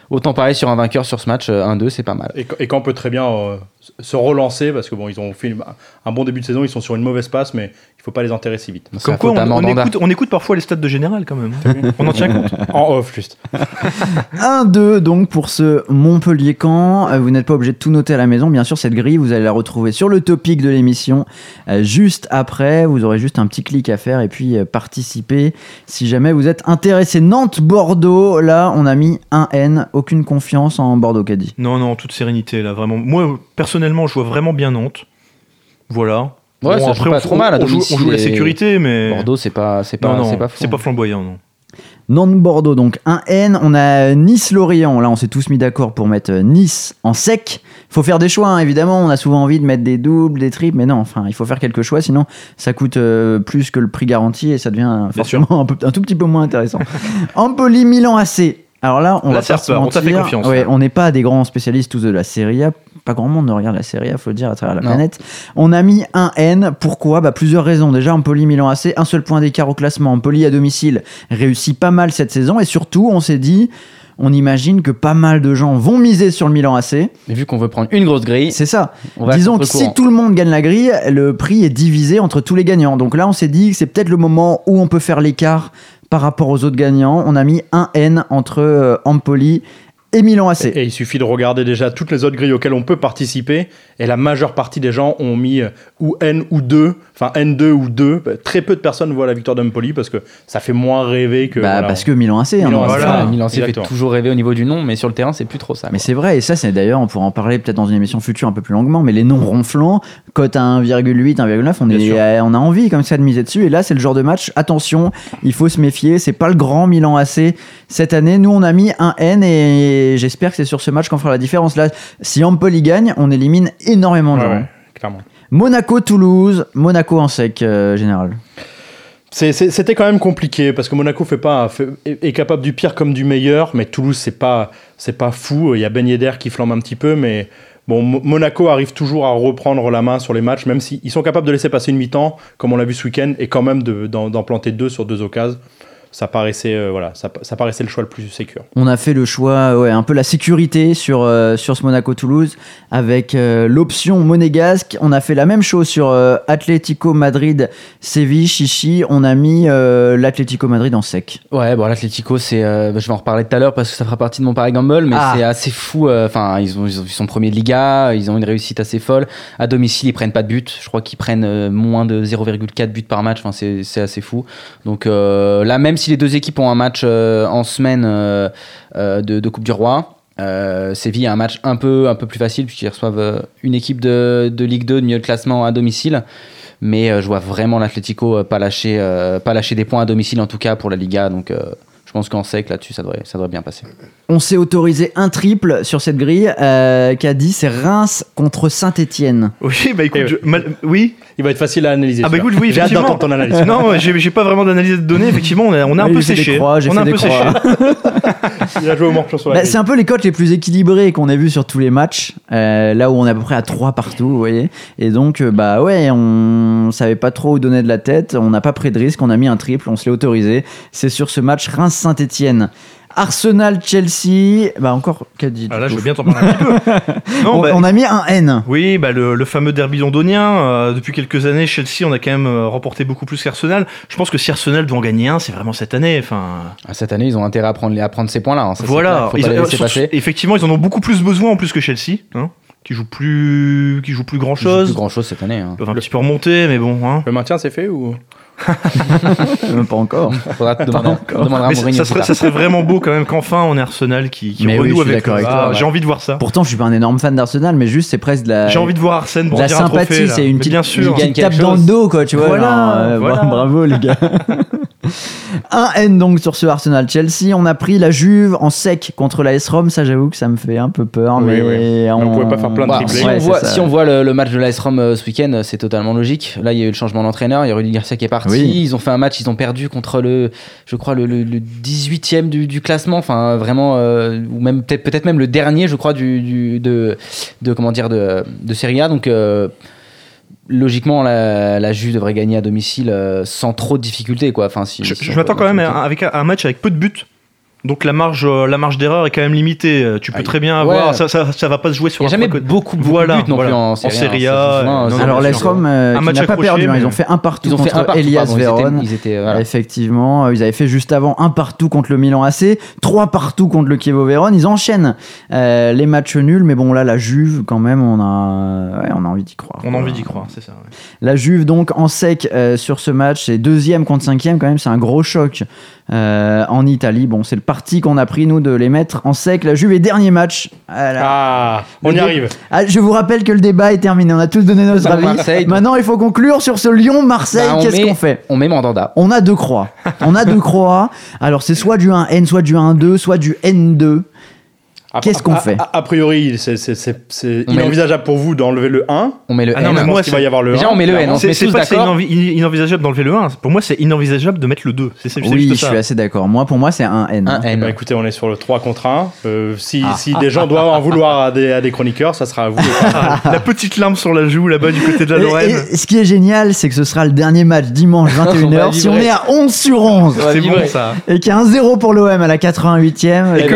autant pareil sur un vainqueur sur ce match, euh, 1-2, c'est pas mal. Et, et qu'on peut très bien euh, se relancer parce que bon, ils ont fait un bon début de saison, ils sont sur une mauvaise passe, mais il faut pas les enterrer si vite. Comme quoi, on, écoute, on écoute parfois les stats de général quand même. hein. <laughs> on en tient compte. En off, juste. <laughs> 1-2 donc pour ce Montpellier-Caen. Euh, Vous n'êtes pas obligé de tout noter à la maison. Bien sûr, cette grille, vous allez la retrouver sur le topic de l'émission euh, juste après. Vous aurez juste un petit clic à faire et puis euh, participer si jamais vous êtes intéressé. Nantes-Bordeaux, là, on a mis un N. Aucune confiance en Bordeaux, Caddy. Non, non, en toute sérénité là, vraiment. Moi, personnellement, je vois vraiment bien Nantes. Voilà. Ouais, ça joue après, pas on, trop mal on joue, on joue la sécurité, mais. Bordeaux, c'est pas, c'est non, pas, non, c'est pas pas flamboyant, non. Nantes-Bordeaux, donc un N. On a Nice-Lorient. Là, on s'est tous mis d'accord pour mettre euh, Nice en sec. Il faut faire des choix, hein, évidemment. On a souvent envie de mettre des doubles, des triples, mais non, enfin, il faut faire quelques choix, sinon ça coûte euh, plus que le prix garanti et ça devient forcément un, peu- un tout petit peu moins intéressant. <laughs> Empoli-Milan AC. Alors là, on Là, va pas se fait confiance, Ouais, on n'est pas des grands spécialistes tous de la Serie A. Pas grand monde ne regarde la Serie A, faut le dire, à travers la Non. planète. On a mis un N. Pourquoi? Bah, Plusieurs raisons. Déjà, Empoli-Milan AC, un seul point d'écart au classement. Empoli à domicile réussit pas mal cette saison. Et surtout, on s'est dit, on imagine que pas mal de gens vont miser sur le Milan AC. Mais vu qu'on veut prendre une grosse grille, C'est ça. on va à Disons que si tout le monde gagne la grille, le prix est divisé entre tous les gagnants. Donc là, on s'est dit que c'est peut-être le moment où on peut faire l'écart par rapport aux autres gagnants. On a mis un N entre euh, Empoli et Milan AC. Et il suffit de regarder déjà toutes les autres grilles auxquelles on peut participer. Et la majeure partie des gens ont mis euh, ou N ou 2, enfin N2 ou 2. Très peu de personnes voient la victoire d'Empoli parce que ça fait moins rêver que. Bah, voilà. parce que Milan AC. hein, Milan donc, AC, enfin, voilà. Milan AC fait toujours rêver au niveau du nom, mais sur le terrain, c'est plus trop ça. Mais c'est vrai, et ça, c'est d'ailleurs, on pourra en parler peut-être dans une émission future un peu plus longuement, mais les noms ronflants, cote à 1,8, 1,9, on, est, euh, on a envie comme ça de miser dessus. Et là, c'est le genre de match, attention, il faut se méfier, c'est pas le grand Milan AC cette année. Nous, on a mis un N et j'espère que c'est sur ce match qu'on fera la différence. Là, si Empoli gagne, on élimine énormément de Ouais, gens. ouais, clairement. Monaco-Toulouse, Monaco en sec, euh, général. C'était quand même compliqué parce que Monaco fait pas, fait- est, capable du pire comme du meilleur, mais Toulouse c'est pas, c'est pas fou. Il y a Ben Yedder qui flambe un petit peu, mais bon, Mo- Monaco arrive toujours à reprendre la main sur les matchs, même s'ils sont capables de laisser passer une mi-temps, comme on l'a vu ce week-end, et quand même de- d'en d'en planter deux sur deux occasions. Ça paraissait, euh, voilà, ça, ça paraissait le choix le plus sécur. On a fait le choix, ouais, un peu la sécurité sur, euh, sur ce Monaco-Toulouse avec euh, l'option monégasque. On a fait la même chose sur euh, Atlético Madrid, Séville, Chichi. On a mis euh, l'Atlético Madrid en sec. Ouais, bon, l'Atlético, c'est, euh, je vais en reparler tout à l'heure parce que ça fera partie de mon Paris Gamble, mais Ah. c'est assez fou. Enfin, ils, ont, ils, ont- ils sont premiers de Liga, ils ont une réussite assez folle. À domicile, ils prennent pas de but. Je crois qu'ils prennent euh, moins de 0,4 buts par match. Enfin, c'est, c'est assez fou. Donc euh, là, même si les deux équipes ont un match euh, en semaine euh, euh, de, Coupe du Roi. Euh, Séville a un match un peu, un peu plus facile puisqu'ils reçoivent une équipe de, de Ligue 2 de milieu de classement à domicile. Mais je vois vraiment l'Atlético pas lâcher, pas lâcher des points à domicile en tout cas pour la Liga. Donc je pense qu'en sec là-dessus ça devrait, ça devrait bien passer. On s'est autorisé un triple sur cette grille euh, qu'a dit c'est Reims contre Saint-Etienne. Oui, bah écoute, Eh je- mal- oui. Il va être facile à analyser. Ah bah écoute, oui, J'ai hâte effectivement. d'entendre ton analyse. Non, j'ai j'ai pas vraiment d'analyse de données. Effectivement, on a, on a un peu j'ai fait des séché. croix, j'ai on a fait un peu séché. <laughs> Il a joué au morpion sur la Bah, c'est un peu les cotes les plus équilibrées qu'on a vu sur tous les matchs, euh, là où on est à peu près à 3 partout, vous voyez. Et donc, euh, bah ouais, on savait pas trop où donner de la tête, on n'a pas pris de risque, on a mis un triple, on se l'est autorisé. C'est sur ce match Reims-Saint-Etienne. Arsenal-Chelsea, bah encore, qu'a dit Ah, là, je veux bien t'en parler un petit peu. Non, on, bah, on a mis un N. Oui, bah le, le fameux derby londonien. euh, depuis quelques années, Chelsea, on a quand même euh, remporté beaucoup plus qu'Arsenal. Je pense que si Arsenal doit en gagner un, c'est vraiment cette année. Enfin, Ah, Cette année ils ont intérêt à prendre, à prendre ces points là. voilà. Faut pas Ils- les euh, laisser surtout- passer. effectivement, ils en ont beaucoup plus besoin en plus que Chelsea, hein, qui joue plus, qui joue plus grand chose. Plus grand chose cette année. hein. Ils peuvent un petit peu remonter, mais bon. Hein. Le maintien, c'est fait ou? <laughs> Même pas encore. Faudra te demander, demandera Mais ça, Mourinho ça plus serait, tard. ça serait vraiment beau quand même qu'enfin on ait Arsenal qui, qui oui, renoue avec. avec Ah, ouais. J'ai envie de voir ça. Pourtant, je suis pas un énorme fan d'Arsenal, mais juste c'est presque de la. J'ai envie de voir Arsène de pour la dire un trophée, sympathie, c'est une petite, bien sûr. une petite tape quelque dans le chose. dos, quoi, tu vois. Voilà, genre, euh, voilà. Bravo, les gars. <laughs> Un N donc sur ce Arsenal Chelsea. On a pris la Juve en sec contre la S-Rom. Ça, j'avoue que ça me fait un peu peur. Oui, mais oui. on pouvait pas faire plein de Bah, triplés. si, Ouais, on voit, ça. si on voit le, le match de l'AS Rome euh, ce week-end, euh, c'est totalement logique. Là, il y a eu le changement d'entraîneur, il y a Rudy Garcia qui est parti. Oui. Ils ont fait un match, ils ont perdu contre le, je crois, le, le, le 18e du, du classement. Enfin, vraiment, euh, ou même peut-être peut-être même le dernier, je crois, du, du- de, de comment dire, de, de Serie A. Donc, euh, logiquement, la, la Juve devrait gagner à domicile euh, sans trop de difficultés, quoi. Enfin, si, Je, si je on m'attends quand même à, avec un match avec peu de buts. Donc la marge, euh, la marge d'erreur est quand même limitée. Euh, Tu peux Aïe. très bien avoir. Ouais. Ça, ça, ça va pas se jouer sur Il n'y a un jamais beaucoup, beaucoup Voilà, de buts non voilà. plus en En Serie A. Non, euh, non, Alors, sûr. S-Rom euh, Un n'a pas accroché, perdu. hein. mais- Ils ont fait un partout Ils ont fait contre un partout, Elias pardon, ils étaient- Véron. Ils étaient, voilà. Effectivement, ils avaient fait juste avant un partout contre le Milan AC, trois partout contre le Chievo Vérone. Ils enchaînent euh, les matchs nuls, mais bon là la Juve quand même, on a, ouais, on a envie d'y croire. On a envie d'y croire, c'est ça. ouais. La Juve donc en sec euh, sur ce match, c'est deuxième contre cinquième quand même, c'est un gros choc euh, en Italie. Bon, c'est le parti qu'on a pris nous de les mettre en sec. La Juve est dernier match. Voilà. Ah, on y dé- arrive. Ah, je vous rappelle que le débat est terminé. On a tous donné notre Bah, avis. Marseille. Maintenant, il faut conclure sur ce Lyon-Marseille. Bah, on Qu'est-ce met- qu'on fait On met Mandanda. On a deux croix. On a deux croix. Alors, c'est soit du 1N, soit du 1-2, soit du N2. A- Qu'est-ce qu'on fait a, a priori, c'est- c'est c'est- pour vous d'enlever le 1. On met le Ah non, N. mais Je moi, qu'il va y avoir le Déjà, 1. on met le N, on se C'est met c'est tous pas que c'est d'accord. inenvi- in- inenvisageable d'enlever le 1. Pour moi, c'est inenvisageable de mettre le 2. C'est c'est Oui, juste je ça. suis assez d'accord. Moi, pour moi, c'est un N. Un N. Bah, écoutez, on est sur le 3 contre 1. Euh, si, Ah. si des gens doivent en vouloir à des, à des chroniqueurs, ça sera à vous. faire. <laughs> La petite larme sur la joue là-bas du côté de la Et- Lorraine. et ce qui est génial, c'est que ce sera le dernier match dimanche <laughs> 21h. si on est à 11 sur 11 va C'est bon ça. et qu'il y a un 0 pour l'OM à la 88e, Et et que-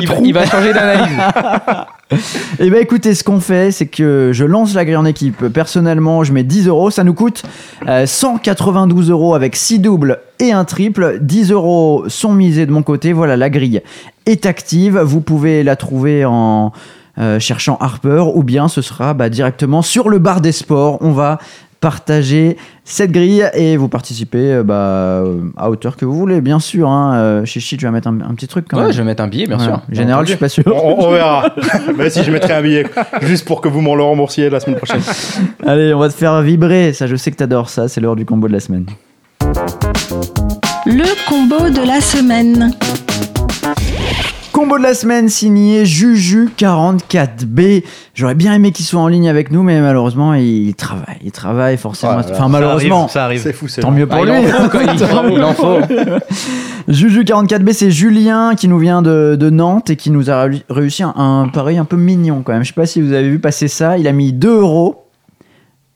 il va- il changer d'analyse. <laughs> Et ben écoutez, ce qu'on fait, c'est que je lance la grille en équipe. Personnellement, je mets 10 euros. Ça nous coûte euh, 192 euros avec 6 doubles et un triple. 10 euros sont misés de mon côté. Voilà, la grille est active. Vous pouvez la trouver en euh, cherchant Harper ou bien ce sera bah, directement sur le bar des sports. On va partager cette grille et vous participez euh, bah, à hauteur que vous voulez, bien sûr. Hein. Euh, Chichi, tu vas mettre un, un petit truc quand Ouais, même. je vais mettre un billet, bien sûr. Général, je suis pas sûr. on, on verra. Mais <laughs> si je mettrai un billet, juste pour que vous m'en le remboursiez la semaine prochaine. <laughs> Allez, on va te faire vibrer. Ça, je sais que t'adores ça. C'est l'heure du combo de la semaine. Le combo de la semaine. Combo de la semaine signé Juju44B. J'aurais bien aimé qu'il soit en ligne avec nous, mais malheureusement, il travaille. Il travaille forcément. Voilà. enfin, Ça malheureusement. arrive, ça arrive. C'est fou, c'est Tant mieux pour Ah, lui. en faut, quoi, il- il en faut. <laughs> Juju44B, c'est Julien qui nous vient de, de Nantes et qui nous a réu- réussi un, un pari un peu mignon quand même. Je sais pas si vous avez vu passer ça. Il a mis 2 euros.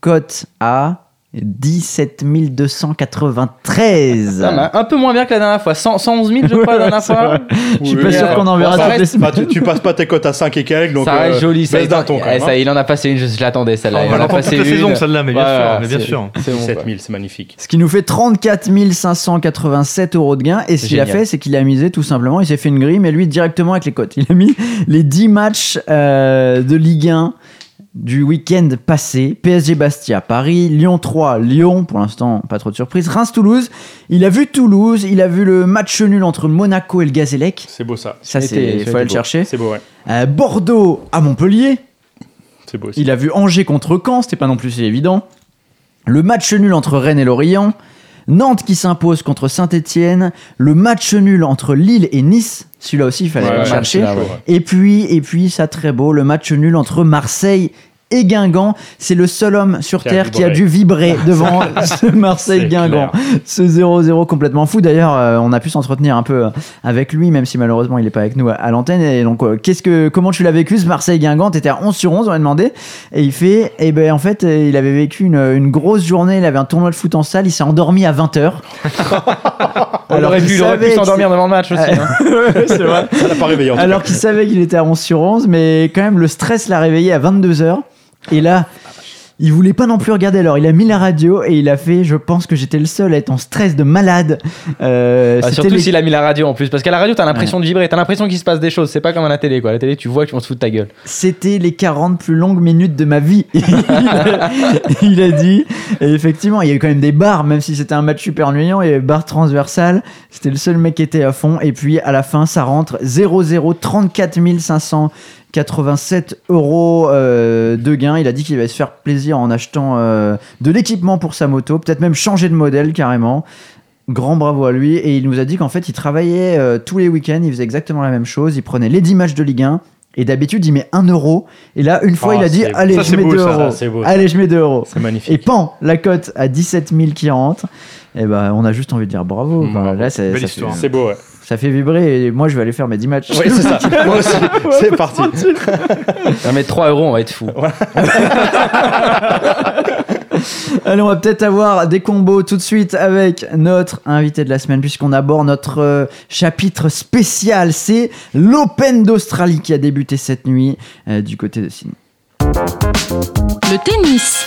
Cote à 17 293. Ça m'a un peu moins bien que la dernière fois. 100 111 000, je crois, la dernière fois. Je suis Oui, pas sûr qu'on en bon, verra ça toutes les reste- semaines. bah, tu, tu passes pas tes cotes à 5 et quelques, donc. ça reste euh, joli, ça. ton Eh, ça, hein. il en a passé une, je, je l'attendais, celle-là. On Il va en la toute la saison, celle-là, mais bien Voilà, sûr, mais bien c'est- sûr. C'est bon. 17 quoi. 000, c'est magnifique. Ce qui nous fait 34 587 euros de gain. Et ce qu'il a fait, c'est qu'il a misé tout simplement, il s'est fait une grille, mais lui directement avec les cotes. Il a mis les 10 matchs euh, de Ligue 1 du week-end passé. PSG Bastia, Paris, Lyon 3, Lyon, pour l'instant pas trop de surprise. Reims Toulouse. Il a vu Toulouse, il a vu le match nul entre Monaco et le Gazélec. C'est beau ça. Ça, c'est, faut aller le beau. chercher. C'est beau, ouais. Euh, Bordeaux à Montpellier. C'est beau aussi. Il a vu Angers contre Caen, c'était pas non plus si évident. Le match nul entre Rennes et Lorient. Nantes qui s'impose contre Saint-Etienne. Le match nul entre Lille et Nice. Celui-là aussi, il fallait Ouais, le chercher. ouais. Et puis, et puis, ça très beau, le match nul entre Marseille et Guingamp. C'est le seul homme sur Qui a Terre qui a dû vibrer <laughs> devant ce Marseille-Guingamp. Ce 0-0 complètement fou. D'ailleurs, euh, on a pu s'entretenir un peu euh, avec lui, même si malheureusement il n'est pas avec nous à, à l'antenne. Et donc, euh, qu'est-ce que, comment tu l'as vécu ce Marseille-Guingamp T'étais à 11 sur 11, on a demandé. Et il fait, et ben en fait, euh, il avait vécu une, une grosse journée. Il avait un tournoi de foot en salle. Il s'est endormi à 20h. <laughs> On aurait pu, il aurait pu s'endormir devant le match aussi. hein. <laughs> c'est vrai. Ça l'a pas réveillé. Alors qu'il savait qu'il était à 11 sur 11, mais quand même le stress l'a réveillé à 22h. Et là, il voulait pas non plus regarder. Alors il a mis la radio et il a fait, je pense que j'étais le seul à être en stress de malade. Euh, Ah, c'était surtout les- s'il a mis la radio en plus. Parce qu'à la radio, t'as l'impression de vibrer, t'as l'impression qu'il se passe des choses. C'est pas comme à la télé, quoi. À la télé, tu vois qu'on se fout de ta gueule. C'était les 40 plus longues minutes de ma vie. <laughs> il, a, il a dit. Et effectivement, il y a eu quand même des barres, même si c'était un match super ennuyant. Il y avait barres transversales. C'était le seul mec qui était à fond. Et puis à la fin, ça rentre 0-0, 34 587 euros euh, de gain. Il a dit qu'il va se faire plaisir en achetant euh, de l'équipement pour sa moto. Peut-être même changer de modèle carrément. Grand bravo à lui. Et il nous a dit qu'en fait, il travaillait euh, tous les week-ends, il faisait exactement la même chose. Il prenait les 10 matchs de Ligue 1. Et d'habitude, il met 1 euro. Et là, une fois, Oh, il a dit Allez, ça, je mets beau, 2 ça, euros. c'est beau, ça. Allez, je mets 2 euros. C'est magnifique. Et pan, la cote à 17 000 qui rentre. Et ben, on a juste envie de dire bravo. Enfin, Bravo. là, c'est- Belle ça, C'est beau, ouais. ça fait vibrer. Et moi, je vais aller faire mes 10 matchs. Oui, c'est ça. <laughs> Moi aussi. C'est parti. On va mettre 3 euros, on va être fou. <laughs> Allez, on va peut-être avoir des combos tout de suite avec notre invité de la semaine, puisqu'on aborde notre euh, chapitre spécial. C'est l'Open d'Australie qui a débuté cette nuit euh, du côté de Sydney. Le tennis.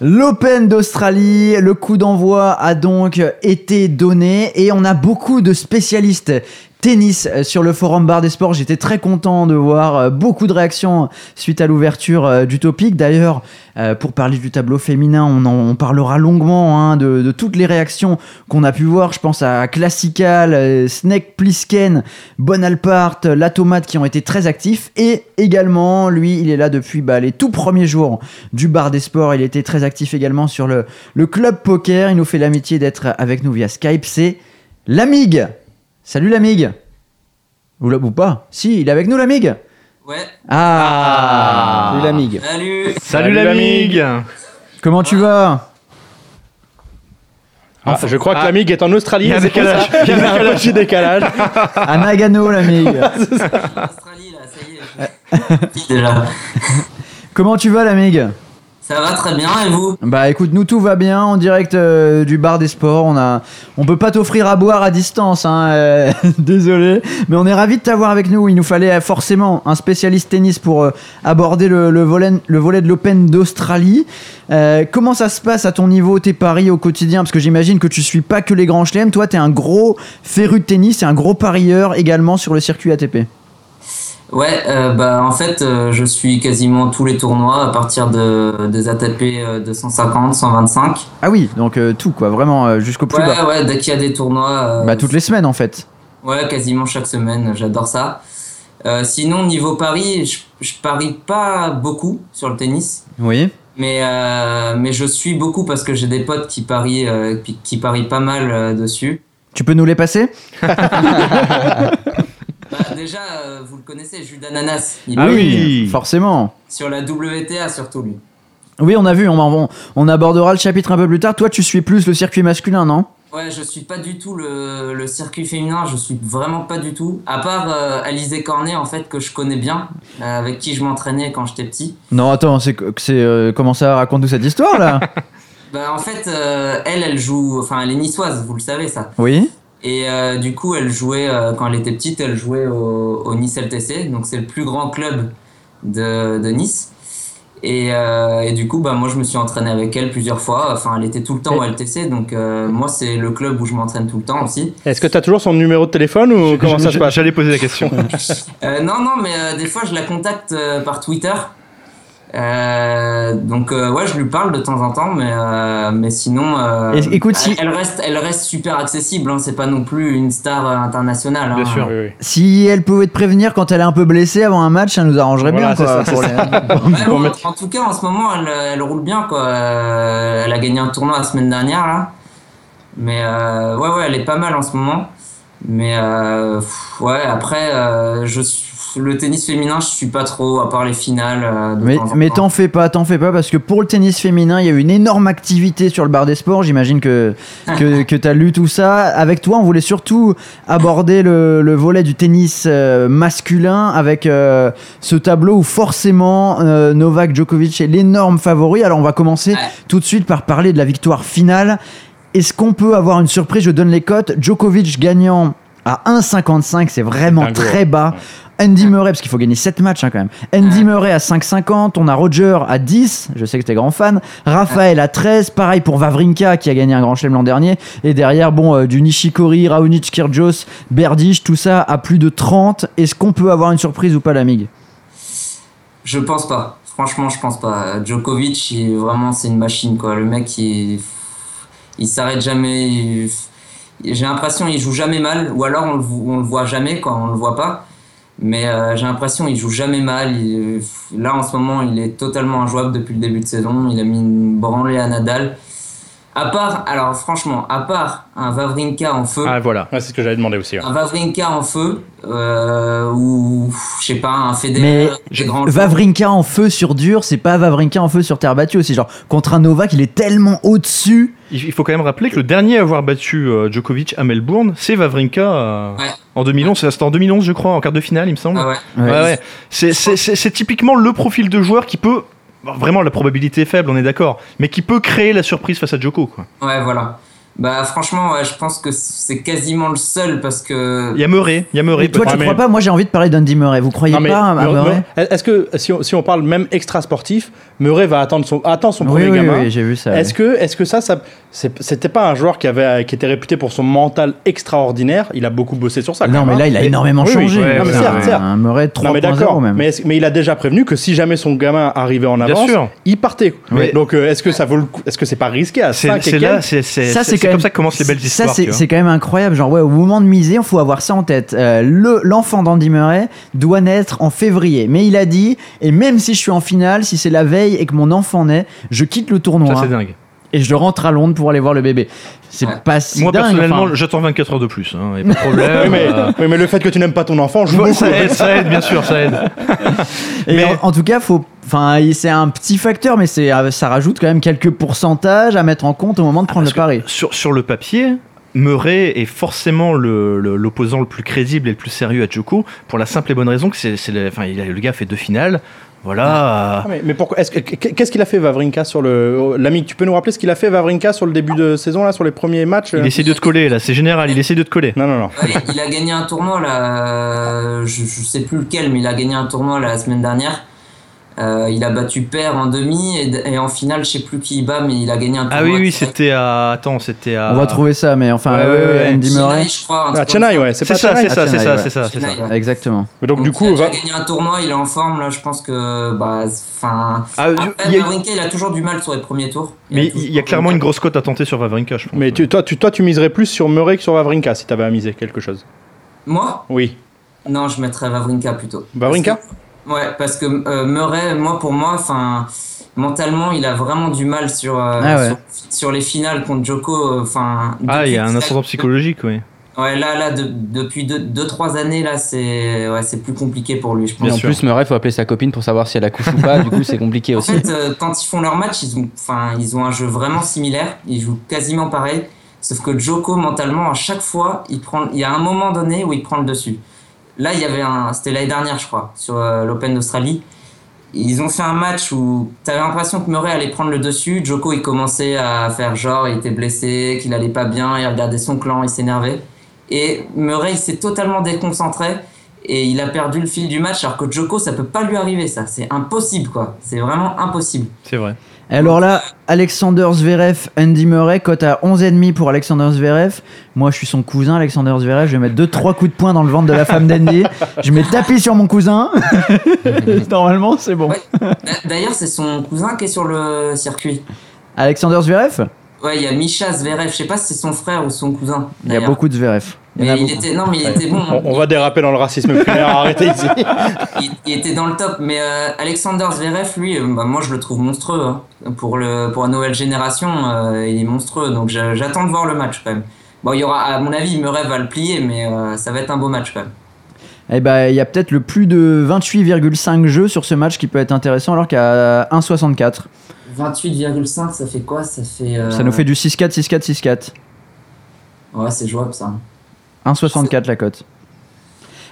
L'Open d'Australie, le coup d'envoi a donc été donné et on a beaucoup de spécialistes tennis euh, sur le forum bar des sports. J'étais très content de voir euh, beaucoup de réactions suite à l'ouverture euh, du topic. D'ailleurs, pour parler du tableau féminin, on, en, parlera longuement hein, de, toutes les réactions qu'on a pu voir. Je pense à Classical, Snake Plisken, Bonalpart, La Tomate qui ont été très actifs. Et également, lui, il est là depuis bah, les tout premiers jours du bar des sports. Il était très actif également sur le, le club poker. Il nous fait l'amitié d'être avec nous via Skype. C'est l'Amig. Salut l'Amig. Ou, ou pas Si, il est avec nous l'Amig. Ouais, Ah, Salut l'amigue. salut Salut l'amigue Comment tu vas? Ah, je crois que Ah. l'amigue est en Australie. Il y a un décalage. Il y a un petit décalage. À Nagano l'Amig. <laughs> Australie là, ça y est. Déjà. Comment tu vas l'Amig Ça va très bien et vous Bah écoute, nous tout va bien en direct euh, du bar des sports. On a, on peut pas t'offrir à boire à distance, hein, euh, <laughs> désolé, mais on est ravi de t'avoir avec nous. Il nous fallait euh, forcément un spécialiste tennis pour aborder le, le volet, le volet de l'Open d'Australie. Comment ça se passe à ton niveau, tes paris au quotidien? Parce que j'imagine que tu suis pas que les grands chelems. Toi, t'es un gros féru de tennis et un gros parieur également sur le circuit ATP. Ouais, euh, bah en fait, euh, je suis quasiment tous les tournois à partir de, des ATP euh, 250, 125. Ah oui, donc euh, tout quoi, vraiment euh, jusqu'au plus Ouais, bas. ouais, dès qu'il y a des tournois. euh, Bah toutes les semaines en fait. Ouais, quasiment chaque semaine, j'adore ça. Euh, sinon, niveau paris, je, je parie pas beaucoup sur le tennis. Oui. Mais, euh, mais je suis beaucoup parce que j'ai des potes qui parient, euh, qui, qui parient pas mal euh, dessus. Tu peux nous les passer? <laughs> Bah, déjà, euh, vous le connaissez, Jules d'Ananas. Ah oui. forcément. Sur la WTA surtout, lui. Oui, on a vu, on, on, on abordera le chapitre un peu plus tard. Toi, tu suis plus le circuit masculin, non? Ouais, je suis pas du tout le, le circuit féminin, je suis vraiment pas du tout. À part euh, Alizé Cornet, en fait, que je connais bien, euh, avec qui je m'entraînais quand j'étais petit. Non, attends, c'est c'est euh, comment ça raconte-nous cette histoire là? <laughs> Bah, en fait, euh, elle, elle joue, enfin, elle est niçoise, vous le savez ça. Oui. Et euh, du coup, elle jouait, euh, quand elle était petite, elle jouait au, au Nice LTC, donc c'est le plus grand club de, de Nice. Et, euh, et du coup, bah, moi, je me suis entraîné avec elle plusieurs fois. Enfin, elle était tout le temps au LTC, donc euh, moi, c'est le club où je m'entraîne tout le temps aussi. Est-ce que tu as toujours son numéro de téléphone ou comment ça se passe? J'allais poser la question. <laughs> Euh, non, non, mais euh, des fois, je la contacte euh, par Twitter. Euh, donc, euh, ouais, je lui parle de temps en temps, mais, euh, mais sinon, euh, écoute, si- elle, reste, elle reste super accessible. Hein, c'est pas non plus une star internationale. Bien hein. sûr. Oui, oui. Si elle pouvait te prévenir quand elle est un peu blessée avant un match, ça nous arrangerait Voilà, bien quoi. pour les- <laughs> Ouais, bon, En tout cas, en ce moment, elle, elle roule bien. Quoi. Elle a gagné un tournoi la semaine dernière. Là. Mais euh, ouais, ouais, elle est pas mal en ce moment. Mais euh, pff, ouais, après, euh, je suis- le tennis féminin, je suis pas trop, à part les finales. euh, de Mais, mais t'en fais pas, t'en fais pas, parce que pour le tennis féminin, il y a eu une énorme activité sur le bar des sports. J'imagine que, <laughs> que, que t'as lu tout ça. Avec toi, on voulait surtout aborder le, le volet du tennis euh, masculin avec euh, ce tableau où forcément euh, Novak Djokovic est l'énorme favori. Alors on va commencer Ouais. tout de suite par parler de la victoire finale. Est-ce qu'on peut avoir une surprise? Je donne les cotes. Djokovic gagnant à 1,55, c'est vraiment très bas. Andy Murray, parce qu'il faut gagner 7 matchs hein, quand même. Andy Murray à 5,50. On a Roger à 10. Je sais que t'es grand fan. Raphaël à 13. Pareil pour Vavrinka qui a gagné un grand chelem l'an dernier. Et derrière, bon, euh, du Nishikori, Raonic, Kyrgios, Berdych, tout ça à plus de 30. Est-ce qu'on peut avoir une surprise ou pas, l'Amig Je pense pas. Franchement, je pense pas. Djokovic, il- vraiment, c'est une machine, quoi. Le mec, il, il s'arrête jamais. il- J'ai l'impression qu'il joue jamais mal, ou alors on le, on le voit jamais, quoi. On le voit pas. Mais euh, j'ai l'impression qu'il joue jamais mal. Il- là, en ce moment, il est totalement injouable depuis le début de saison. Il a mis une branlée à Nadal. À part, alors franchement, à part un Vavrinka en feu, Ah voilà. Ouais, c'est ce que j'avais demandé aussi. ouais. un Vavrinka en feu, euh, ou je sais pas, un Mais Federer, joueurs. Vavrinka en feu sur dur, c'est pas Vavrinka en feu sur terre battue aussi. Genre, contre un Novak, il est tellement au-dessus. Il il faut quand même rappeler que le dernier à avoir battu euh, Djokovic à Melbourne, c'est Vavrinka euh, Ouais. en 2011. C'était en 2011, je crois, en quart de finale, il me semble. Ah ouais. Ouais. Ouais, ouais. C'est- C'est c'est- c'est typiquement le profil de joueur qui peut. Vraiment, la probabilité est faible, on est d'accord. Mais qui peut créer la surprise face à Djoko. Quoi. Ouais, voilà. Bah franchement, ouais, je pense que c'est quasiment le seul parce que Il y a Murray. Il y a Murray. Toi, tu mais- crois pas? Moi, j'ai envie de parler d'Andy Murray. Vous croyez Non, mais pas à Mur- Murray? Mur- Est-ce que si on, si on parle même extra sportif, Murray va attendre son attend son Oui, premier oui, gamin. oui, j'ai vu ça. Est-ce que, est-ce que ça, ça c'était pas un joueur qui avait, qui était réputé pour son mental extraordinaire? Il a beaucoup bossé sur ça. quand Non, même, mais là, hein. il a énormément oui, oui, changé. ouais, non, mais certes, certes. Un Murray Non, mais 3.0 d'accord. Mais, il a déjà prévenu que si jamais son gamin arrivait en Bien avance, sûr. il partait. Mais- Donc, euh, est-ce que ça vaut le coup Est-ce que c'est pas risqué à C'est 5 c'est là, c'est c'est- Ça, c'est- comme ça que commencent les belles Ça, histoires. vois. c'est quand même incroyable. Genre, ouais, au moment de miser, il faut avoir ça en tête. Euh, le L'enfant d'Andy Murray doit naître en février. Mais il a dit, et même si je suis en finale, si c'est la veille et que mon enfant naît, je quitte le tournoi Ça, c'est dingue. et je rentre à Londres pour aller voir le bébé. C'est Ouais. pas si Moi, dingue, personnellement, enfin. j'attends 24 heures de plus. Hein, y a pas de problème. oui, mais, euh, oui, mais le fait que tu n'aimes pas ton enfant joue ouais, beaucoup. ça aide, ça aide, bien sûr, ça aide. Et Mais- en, en tout cas, faut, enfin, c'est un petit facteur, mais c'est, euh, ça rajoute quand même quelques pourcentages à mettre en compte au moment de prendre le Ah, pari. Sur, sur le papier, Murray est forcément le- le- l'opposant le, plus crédible et le plus sérieux à Djoko pour la simple et bonne raison que c'est, c'est le, enfin, il a- le gars fait deux finales. Voilà. Ah, mais, mais pourquoi est-ce que- Qu'est-ce qu'il a fait Vavrinka sur le. L'ami, tu peux nous rappeler ce qu'il a fait Vavrinka sur le début de saison, là, sur les premiers matchs Il euh essaie de te coller, là, c'est général, il essaie de te coller. Non, non, non. Ouais, il a gagné un tournoi là, euh, je, je sais plus lequel, mais il a gagné un tournoi la semaine dernière. Euh, il a battu Père en demi et, et en finale, je sais plus qui il bat, mais il a gagné un tournoi. Ah oui, oui, c'était à. Attends, c'était à. On va trouver ça, mais enfin, Ouais, ouais, ouais. Andy Chennai, Murray. je crois. un Ah, Chennai, ouais, c'est pas ça, Chennai c'est ça, Ah, c'est Chennai, ça, c'est ça, c'est ça. Chennai, ouais. Exactement. Mais donc, du coup, il a va- gagné un tournoi, il est en forme là. Je pense que, bah, enfin. Ah, Après, il a- Wawrinka, il a toujours du mal sur les premiers tours. Mais il y a clairement une grosse cote à tenter sur Vavrinka, je pense. mais tu, toi, tu, toi, tu miserais plus sur Murray que sur Vavrinka si t'avais à miser quelque chose. Moi? Oui. Non, je mettrais Vavrinka plutôt. Vavrinka? Ouais, parce que euh, Murray, moi pour moi, enfin, mentalement, il a vraiment du mal sur, euh, Ah ouais. sur, sur les finales contre Djoko. Enfin. Ah, il y a un ascendant psychologique, oui. Ouais, là, là, de- depuis 2-3 années, là, c'est ouais, c'est plus compliqué pour lui, je pense. Et en sûr. plus, Murray, faut appeler sa copine pour savoir si elle accouche ou pas. Du coup, c'est compliqué En aussi. fait, euh, quand ils font leur match, ils ont, ils ont un jeu vraiment similaire. Ils jouent quasiment pareil. Sauf que Joko, mentalement, à chaque fois, il, prend, il y a un moment donné où il prend le dessus. Là, il y avait un. C'était l'année dernière, je crois, sur euh, l'Open d'Australie. Ils ont fait un match où tu avais l'impression que Murray allait prendre le dessus. Joko, il commençait à faire genre, il était blessé, qu'il allait pas bien, il regardait son clan, il s'énervait. Et Murray, il s'est totalement déconcentré et il a perdu le fil du match. Alors que Joko, ça peut pas lui arriver, ça. C'est impossible, quoi. C'est vraiment impossible. C'est vrai. Alors là, Alexander Zverev, Andy Murray, cote à 11,5 pour Alexander Zverev. Moi, je suis son cousin, Alexander Zverev. Je vais mettre 2-3 coups de poing dans le ventre de la femme d'Andy. <laughs> Je vais taper sur mon cousin. <laughs> Normalement, c'est bon. Ouais. D'ailleurs, c'est son cousin qui est sur le circuit. Alexander Zverev? Ouais, il y a Misha Zverev. Je sais pas si c'est son frère ou son cousin. Il y a beaucoup de Zverev. Il Mais était, non, mais il était bon. On, on va déraper dans le racisme primaire, arrêtez ici. <laughs> il, il était dans le top. Mais euh, Alexander Zverev, lui, euh, bah, moi je le trouve monstrueux. hein. Pour, le, pour la nouvelle génération, euh, il est monstrueux. Donc j'a- j'attends de voir le match quand même. Bon, il y aura, à mon avis, Murray va le plier, mais euh, ça va être un beau match quand même. Eh ben, il y a peut-être le plus de 28,5 jeux sur ce match qui peut être intéressant alors qu'à 1,64. 28,5, ça fait quoi? Ça fait. euh, Ça nous fait du 6-4, 6-4, 6-4. Ouais, c'est jouable ça. 1,64 la cote.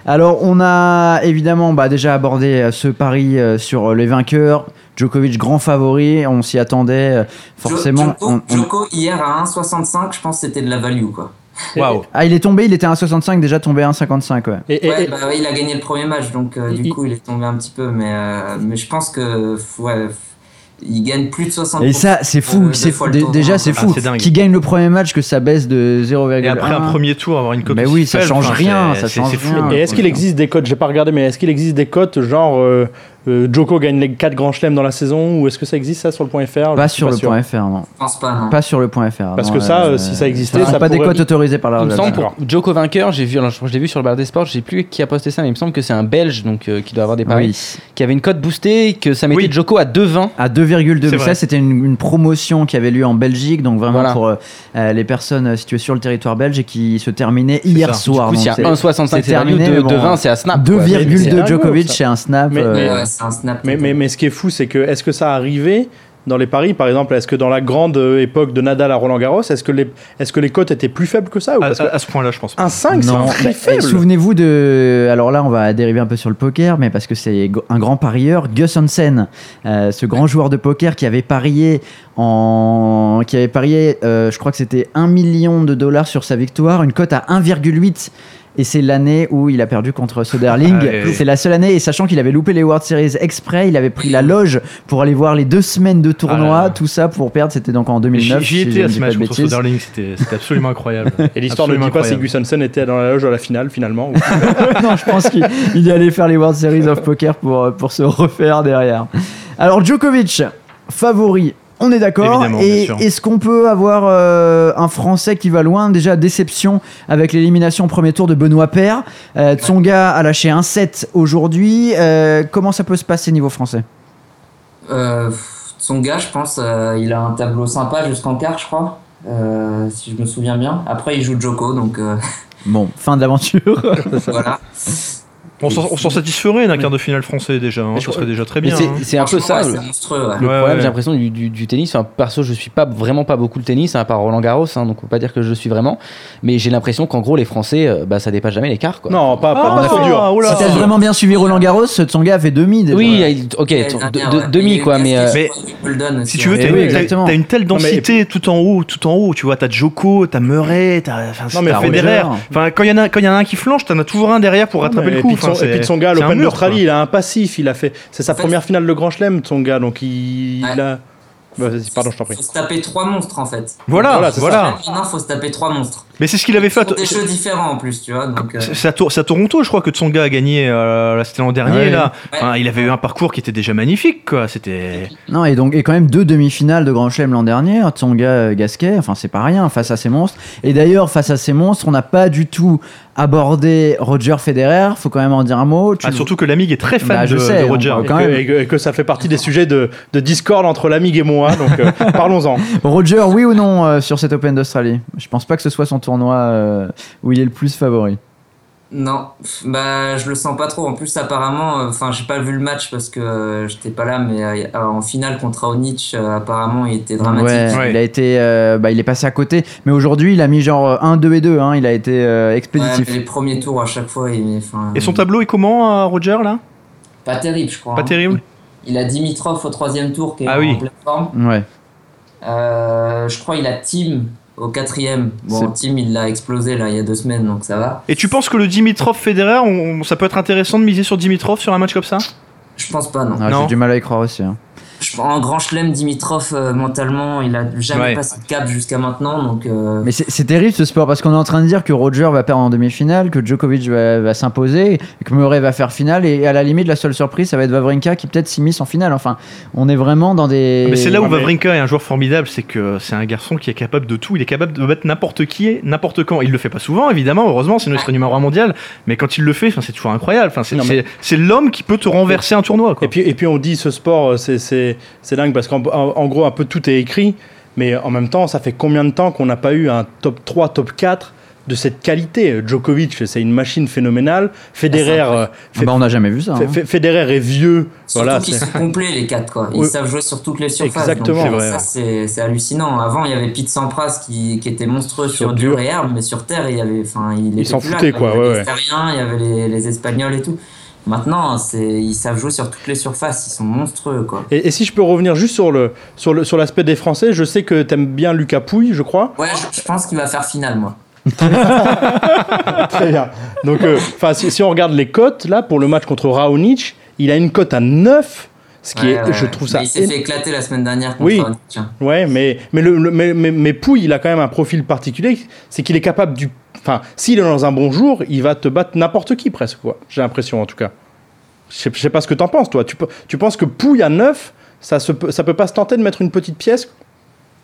Alors, on a évidemment bah, déjà abordé euh, ce pari euh, sur les vainqueurs. Djokovic, grand favori, on s'y attendait euh, forcément. Joko, on- on- Joko, hier à 1,65, je pense que c'était de la value quoi. Waouh. Ah, il est tombé, il était à 1,65, déjà tombé à 1,55, ouais. Et, et- Ouais, bah ouais, il a gagné le premier match, donc euh, du Il- coup il est tombé un petit peu, mais, euh, mais je pense que ouais, il gagne plus de 60%. Et ça, c'est fou, euh, c'est déjà c'est Ah, fou. dingue. Qui gagne le premier match que ça baisse de 0,1. Et après un premier tour, avoir une cote Mais oui, ça change rien, c'est- ça change rien. et est-ce qu'il existe des cotes, j'ai pas regardé, mais est-ce qu'il existe des cotes genre euh, euh, Joko gagne les 4 grands chelems dans la saison Ou est-ce que ça existe ça sur le point .fr Pas sur le sûr. point .fr, non. Je pense pas, non. Pas sur le point .fr. Parce non, que ça, euh, si ça existait, c'est ça pas des cotes autorisées par la Il me semble pour d'accord. Joko vainqueur, j'ai vu, alors, je, je l'ai vu sur le bar des sports, je sais plus qui a posté ça, mais il me semble que c'est un Belge donc euh, qui doit avoir des paris, Oui. qui avait une cote boostée, que ça mettait Oui. Joko à 2,20. À 2,2. C'est Ça, c'était une, une promotion qui avait lieu en Belgique, donc vraiment Voilà. pour les personnes situées sur le territoire belge et qui se terminait hier ça. soir. Donc c'est- 1,65 c'est terminé, mais 2,20 bon, c'est à snap. quoi. 2,2 C'est un Djokovic, ça. c'est un snap. Mais- mais- Ouais, c'est un snap. Mais, mais, mais ce qui est fou, c'est que est-ce que ça arrivait dans les paris, par exemple, est-ce que dans la grande euh, époque de Nadal à Roland Garros, est-ce que les, est-ce que les cotes étaient plus faibles que ça ou À, parce que à- à ce point-là, je pense pas. un 5, c'est Non, très faible. Souvenez-vous de. Alors là, on va dériver un peu sur le poker, mais parce que c'est un grand parieur, Gus Hansen, euh, ce grand joueur de poker qui avait parié en. qui avait parié, euh, je crois que c'était 1 million de dollars sur sa victoire, une cote à 1,8. Et c'est l'année où il a perdu contre Soderling. Ah, c'est la seule année, et sachant qu'il avait loupé les World Series exprès, il avait pris la loge pour aller voir les deux semaines de tournoi, Ah tout ça pour perdre. C'était donc en J'y 2009. j'y si étais ne à ce match contre bêtises. Soderling, c'était absolument incroyable. <laughs> Et l'histoire ne dit pas si incroyable. Gus Hansen était dans la loge à la finale finalement. ou- <laughs> non, je pense qu'il il est allé faire les World Series of Poker pour, pour se refaire derrière. Alors, Djokovic, favori. On est d'accord. Et est-ce qu'on peut avoir euh, un Français qui va loin? Déjà, déception avec l'élimination au premier tour de Benoît Paire. Euh, Tsonga a lâché un 7 aujourd'hui. Euh, comment ça peut se passer niveau français? Euh, son gars, je pense, euh, il a un tableau sympa jusqu'en quart, je crois. Euh, si je me souviens bien. Après, il joue Joko, donc euh, Bon, <laughs> fin de l'aventure. <laughs> voilà. On s'en satisferait d'un quart de finale français déjà. hein, je- serait déjà très bien. c'est- hein. c'est un peu ça. ouais, le- c'est monstrueux, ouais. Le Ouais, problème, ouais. j'ai l'impression du, du- du tennis. Enfin, perso, je suis pas vraiment pas beaucoup le tennis, hein, à part Roland Garros, hein, donc on peut pas dire que je le suis vraiment. Mais j'ai l'impression qu'en gros, les Français, euh, bah, ça dépasse jamais l'écart. Non, pas, pas, Ah, pas trop dur. oh là. Si t'as vraiment bien suivi Roland Garros, Tsonga a fait demi. déjà. Oui, ok, L'année de- dernière, de- ouais. demi quoi, mais. euh, Si tu veux, t'as Eh oui, une- t'as une telle densité tout en haut, tout en haut. Tu vois, t'as Joko, t'as Murray, t'as. Federer. Enfin, quand il y en a, quand il y en a un qui flanche, t'en as toujours un derrière pour rattraper le coup. Son, et puis de c'est- son gars, à c'est un l'Open d'Australie, il a un passif. Il a fait, c'est sa En fait- première finale de Grand Chelem, son gars. Donc il, Ouais. il a. Bah, pardon, je t'en prie. Faut se taper trois monstres en fait. Voilà, Voilà, c'est voilà. Non, faut se taper trois monstres. Mais c'est ce qu'il avait fait. des jeux différents en plus, tu vois. Donc, euh, C'est c'est à, Toronto, je crois que Tsonga a gagné. Euh, c'était l'an dernier. Ouais. là. Ouais. Enfin, il avait eu un parcours qui était déjà magnifique. Quoi. C'était. Non, et donc, et quand même deux demi-finales de Grand Chelem l'an dernier, Tsonga euh, Gasquet, enfin, c'est pas rien face à ces monstres. Et d'ailleurs, face à ces monstres, on n'a pas du tout abordé Roger Federer, faut quand même en dire un mot. Tu Ah, surtout que l'amigue est très fan Bah, je de, sais, de Roger. Et quand que, même. et que- et que ça fait partie des sujets de, de discord entre l'amigue et moi. Donc euh, <laughs> parlons-en. Roger, oui ou non euh, sur cet Open d'Australie? Je pense pas que ce soit son tournoi euh, où il est le plus favori. Non, bah je le sens pas trop. En plus, apparemment, euh, enfin, j'ai pas vu le match parce que euh, j'étais pas là, mais euh, en finale contre Raonic, euh, apparemment, il était dramatique. Ouais, Ouais. il a été, euh, bah, il est passé à côté. Mais aujourd'hui, il a mis genre 1, 2 et 2. Hein, il a été euh, Ouais, expéditif. mais les premiers tours à chaque fois, il, Et son tableau est comment, euh, Roger, là? Pas terrible, je crois. Pas hein. terrible? Il a Dimitrov au troisième tour qui est Ah en oui. pleine forme. Ouais. Euh, je crois il a Tim au quatrième. Bon, Tim il l'a explosé là il y a deux semaines donc ça va. Et tu penses que le Dimitrov Federer, on- ça peut être intéressant de miser sur Dimitrov sur un match comme ça? Je pense pas non. Ah, Non. J'ai du mal à y croire aussi. hein. Je- en grand chelem Dimitrov euh, mentalement il a jamais Ouais. passé de cap jusqu'à maintenant donc. euh, Mais c'est c'est terrible ce sport parce qu'on est en train de dire que Roger va perdre en demi-finale, que Djokovic va, va s'imposer, que Murray va faire finale, et à la limite, la seule surprise, ça va être Wawrinka qui peut-être s'immisce en finale. Enfin, on est vraiment dans des. Mais c'est là où Wawrinka est un joueur formidable, c'est que c'est un garçon qui est capable de tout, il est capable de battre n'importe qui, n'importe quand. Il le fait pas souvent, évidemment, heureusement, sinon il serait numéro un mondial, mais quand il le fait, enfin, c'est toujours incroyable. Enfin, c'est, mais- c'est- c'est l'homme qui peut te renverser un tournoi. Quoi. Et puis, et puis on dit ce sport, c'est- c'est dingue parce qu'en en, en gros, un peu tout est écrit, mais en même temps, ça fait combien de temps qu'on n'a pas eu un top 3, top 4 de cette qualité? Djokovic, c'est une machine phénoménale. Federer, Ah, c'est euh, Ah bah, on n'a jamais vu ça. Hein. Fe- Federer est vieux. Surtout Voilà, qu'ils sont complets les quatre quoi. Ils Oui. savent jouer sur toutes les surfaces. Exactement. donc, C'est vrai, ça c'est hallucinant. Avant il y avait Pete Sampras qui, qui était monstrueux Sur sur, dur. et herbe, mais sur terre il y avait, enfin il, était s'en foutait, quoi, Il y avait ouais, les ouais. Terriens, il y avait les, les Espagnols et tout. Maintenant ils savent jouer sur toutes les surfaces. Ils sont monstrueux quoi. Et, et si je peux revenir juste sur le sur le sur l'aspect des Français, je sais que t'aimes bien Lucas Pouille, je crois. Ouais, je, je pense qu'il va faire finale moi. <laughs> Très bien. Donc, euh, si, si on regarde les cotes là pour le match contre Raonic, il a une cote à 9, ce qui Ouais, est, ouais, je trouve ça. Mais il s'est fait éclater la semaine dernière contre Oui. Raonic, hein. Ouais, mais mais le, le- mais, mais, mais Pouille, il a quand même un profil particulier, c'est qu'il est capable du. Enfin, s'il est dans un bon jour, il va te battre n'importe qui presque quoi. J'ai l'impression en tout cas. Je sais, pas ce que t'en penses, toi. Tu, tu penses que Pouille à 9, ça, se peut, ça peut pas se tenter de mettre une petite pièce?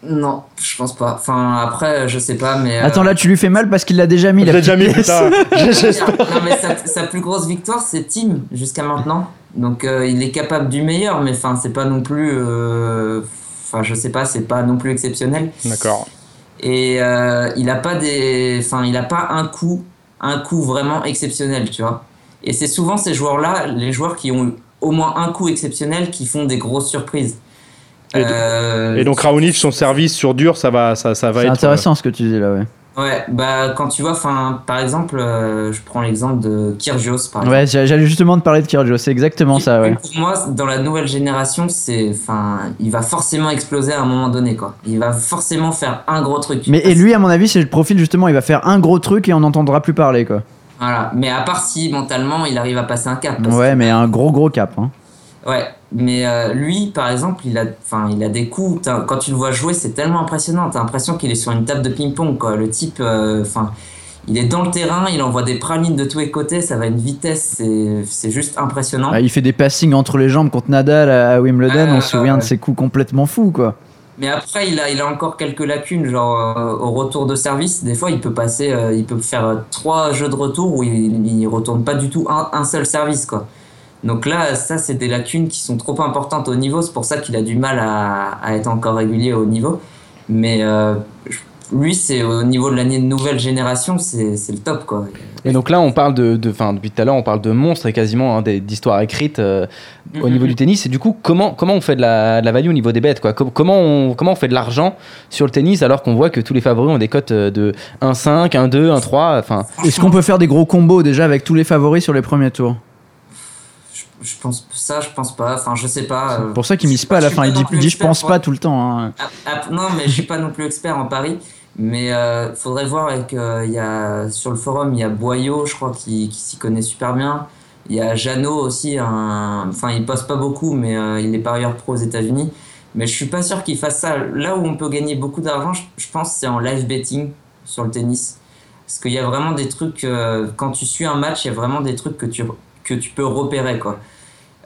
Non, je pense pas. Enfin, après, je sais pas, mais. euh, Attends, là, tu lui fais mal parce qu'il l'a déjà mis. Je la déjà mis, putain. J'espère. <laughs> non, mais sa, sa plus grosse victoire, c'est Team jusqu'à maintenant. Donc, euh, il est capable du meilleur, mais enfin, c'est pas non plus. euh, Enfin, je sais pas, c'est pas non plus exceptionnel. D'accord. Et euh, il a pas des. Enfin, il a pas un coup, un coup vraiment exceptionnel, tu vois. Et c'est souvent ces joueurs-là, les joueurs qui ont eu au moins un coup exceptionnel, qui font des grosses surprises. Et do- Euh, Et donc Raonic, son service sur dur, ça va, ça, ça va C'est être. intéressant ce que tu dis là, ouais. Ouais, bah quand tu vois, enfin, par exemple, euh, je prends l'exemple de Kyrgios, par exemple. Ouais, j'a- j'allais justement te parler de Kyrgios, c'est exactement ça, ouais. Pour moi, dans la nouvelle génération, c'est, enfin, il va forcément exploser à un moment donné, quoi. Il va forcément faire un gros truc. Mais et lui, à mon avis, c'est le profil justement, il va faire un gros truc et on n'entendra plus parler, quoi. Voilà. Mais à part si mentalement, il arrive à passer un cap. parce Ouais, mais un gros gros cap. Hein. Ouais, mais euh, lui, par exemple, il a, enfin, il a des coups. Quand tu le vois jouer, c'est tellement impressionnant. T'as l'impression qu'il est sur une table de ping-pong, quoi. Le type, euh, il est dans le terrain, il envoie des pralines de tous les côtés, ça va à une vitesse, c'est, juste impressionnant. Ah, il fait des passings entre les jambes contre Nadal à Wimbledon, Ah, on se souvient ouais. de ses coups complètement fous, quoi. Mais après, il a, il a encore quelques lacunes, genre euh, au retour de service. Des fois, il peut passer, il peut faire trois jeux de retour où il, il retourne pas du tout un, un seul service, quoi. Donc là, ça, c'est des lacunes qui sont trop importantes au niveau. C'est pour ça qu'il a du mal à, à être encore régulier au niveau. Mais euh, lui, c'est au niveau de l'année de nouvelle génération, c'est le top, quoi. Et donc là, on parle de, de fin, depuis tout à l'heure, on parle de monstres et quasiment hein, des- d'histoires écrites euh, au niveau du tennis. Et du coup, comment, comment on fait de la, de la value au niveau des bêtes quoi? Com- comment, on, comment on fait de l'argent sur le tennis alors qu'on voit que tous les favoris ont des cotes euh, de 1,5, 1,2, 1,3 Enfin, Est-ce qu'on peut faire des gros combos déjà avec tous les favoris sur les premiers tours? Je, pense ça, je pense pas. Enfin, je sais pas. euh, C'est pour ça qu'il mise pas à la fin, il dit, dit je pense pas tout le temps. hein. Ah, ah, non, mais je suis pas non plus expert en Paris. Mais euh, faudrait voir avec. euh, y a, sur le forum, il y a Boyau, je crois, qui, qui s'y connaît super bien. Il y a Jeannot aussi. un- enfin, il poste pas beaucoup, mais euh, il est parieur pro aux États-Unis. Mais je suis pas sûr qu'il fasse ça. Là où on peut gagner beaucoup d'argent, je, pense, c'est en live betting sur le tennis. Parce qu'il y a vraiment des trucs. euh, quand tu suis un match, il y a vraiment des trucs que tu, que tu peux repérer, quoi.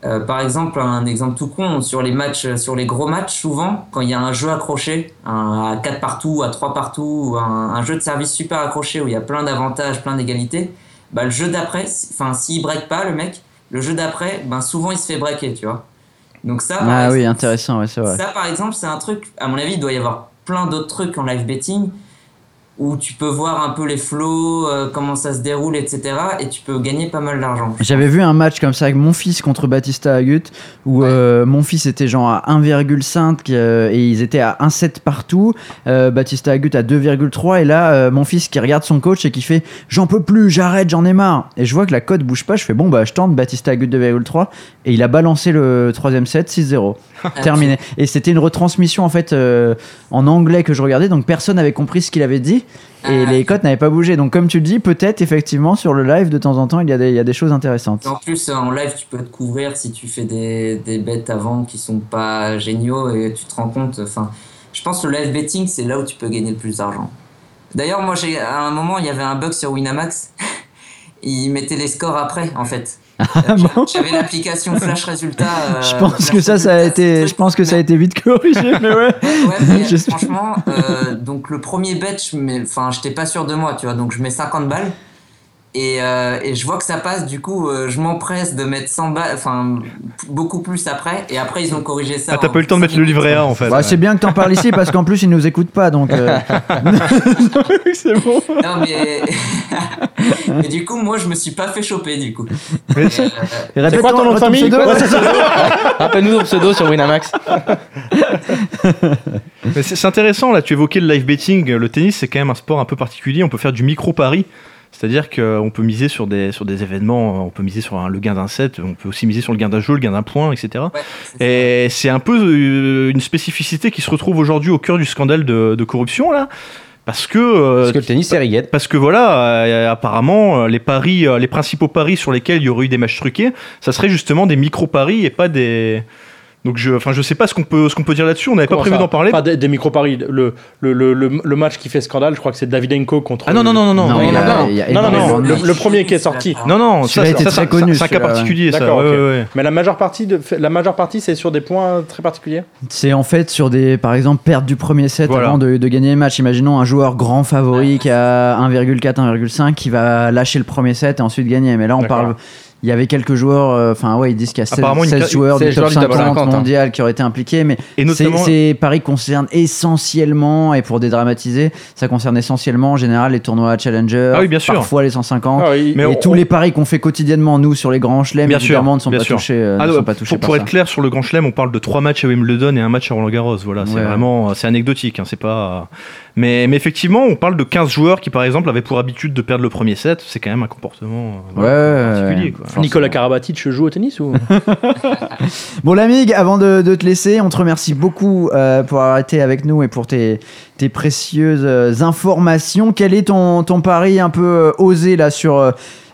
Euh, par exemple, un exemple tout con, sur les matchs, sur les gros matchs, souvent, quand il y a un jeu accroché, un, à 4 partout, à 3 partout, ou un, un jeu de service super accroché où il y a plein d'avantages, plein d'égalités, bah, le jeu d'après, enfin, s'il break pas, le mec, le jeu d'après, ben, souvent il se fait breaker, tu vois. Donc ça, Ah oui, exemple, intéressant, ouais, c'est vrai. ça, par exemple, c'est un truc, à mon avis, il doit y avoir plein d'autres trucs en live betting où tu peux voir un peu les flows, euh, comment ça se déroule, etc. Et tu peux gagner pas mal d'argent. J'avais vu un match comme ça avec mon fils contre Batista Agut où Ouais. euh, mon fils était genre à 1,5 euh, et ils étaient à 1,7 partout. Batista Agut à 2,3 et là mon fils qui regarde son coach et qui fait j'en peux plus, j'arrête, j'en ai marre. Et je vois que la cote bouge pas, je fais bon bah je tente Batista Agut 2,3 et il a balancé le troisième set 6-0. <laughs> Terminé. Et c'était une retransmission en fait en anglais que je regardais donc personne n'avait compris ce qu'il avait dit et Ah. les cotes n'avaient pas bougé. Donc comme tu le dis, peut-être effectivement sur le live de temps en temps il y a des, il y a des choses intéressantes. En plus, euh, en live, tu peux te couvrir si tu fais des, des bets avant qui sont pas géniaux et tu te rends compte. Enfin, je pense que le live betting, c'est là où tu peux gagner le plus d'argent. D'ailleurs, moi, j'ai, à un moment, il y avait un bug sur Winamax. <laughs> Il mettait les scores après, en fait. Bon J'avais l'application Flash Résultat. <laughs> euh, Je pense que ça, ça a été, je pense que ça a été vite corrigé, mais ouais. <laughs> <laughs> Franchement, euh, donc le premier bet, je enfin, j'étais pas sûr de moi, tu vois, donc je mets 50 balles. Et, euh, et je vois que ça passe, du coup, euh, je m'empresse de mettre 100 balles, enfin, beaucoup plus après. Et après, ils ont corrigé ça. Ah, t'as pas eu le temps de mettre le livret A en fait. Bah, c'est bien que t'en parles ici parce qu'en plus ils nous écoutent pas donc. euh, <laughs> c'est bon. Non, mais. <laughs> mais du coup, moi, je me suis pas fait choper, du coup. Mais- Euh, Et répète quoi ton nom de famille c'est <laughs> rappelle-nous ton pseudo sur Winamax. Mais c'est c'est intéressant, là, tu évoquais le live betting. Le tennis, c'est quand même un sport un peu particulier. On peut faire du micro-pari. C'est-à-dire qu'on peut miser sur des, sur des événements, on peut miser sur un- le gain d'un set, on peut aussi miser sur le gain d'un jeu, le gain d'un point, etc. ouais, c'est ça. Et c'est un peu euh, une spécificité qui se retrouve aujourd'hui au cœur du scandale de, de corruption, là. Parce que, euh, Parce que le tennis, c'est riguette. parce que voilà, euh, apparemment, les paris, euh, les principaux paris sur lesquels il y aurait eu des matchs truqués, ça serait justement des micro-paris et pas des, Donc je, enfin, je sais pas ce qu'on peut, ce qu'on peut dire là-dessus. On n'avait pas prévu d'en parler. Pas des, des micro-paris. Le, le, le, le, le match qui fait scandale, je crois que c'est Davidenko contre. Ah non non non non non Non, non a- a le, premier qui est sorti. non non, ça, était ça, très connu, C'est un cas particulier, ça. D'accord. Mais la majeure partie, de, la majeure partie, c'est sur des points très particuliers? C'est en fait sur des, par exemple, perte du premier set avant de, gagner le match. Imaginons un joueur grand favori qui a 1,4, 1,5 qui va lâcher le premier set et ensuite gagner. Mais là, on parle. Il y avait quelques joueurs, euh, enfin ouais, ils disent qu'il y a 16, Apparemment, une 16 ca- joueurs du 16 top joueurs du top 50, 50, hein. qui auraient été impliqués, mais Et c'est- notamment, ces paris concernent essentiellement, et pour dédramatiser, ça concerne essentiellement en général les tournois Challenger, Ah oui, bien sûr. parfois les 150. Ah, Mais et on- tous on- les paris qu'on fait quotidiennement, nous, sur les grands chelems, Bien sûr, évidemment, ne sont bien pas sûr. touchés, euh, Ah, ne sont pas touchés pour, par pour ça. être clair sur le Grand Chelem, on parle de trois matchs à Wimbledon et un match à Roland Garros. Voilà, c'est Ouais. vraiment, c'est anecdotique. Hein, c'est pas. Mais, mais effectivement, on parle de 15 joueurs qui, par exemple, avaient pour habitude de perdre le premier set. C'est quand même un comportement euh, Ouais, particulier. Quoi. Nicolas Karabatic joue au tennis ou? <laughs> Bon, l'amig, avant de, de te laisser, on te remercie beaucoup euh, pour avoir été avec nous et pour tes, tes précieuses euh, informations. Quel est ton, ton pari un peu osé là sur euh,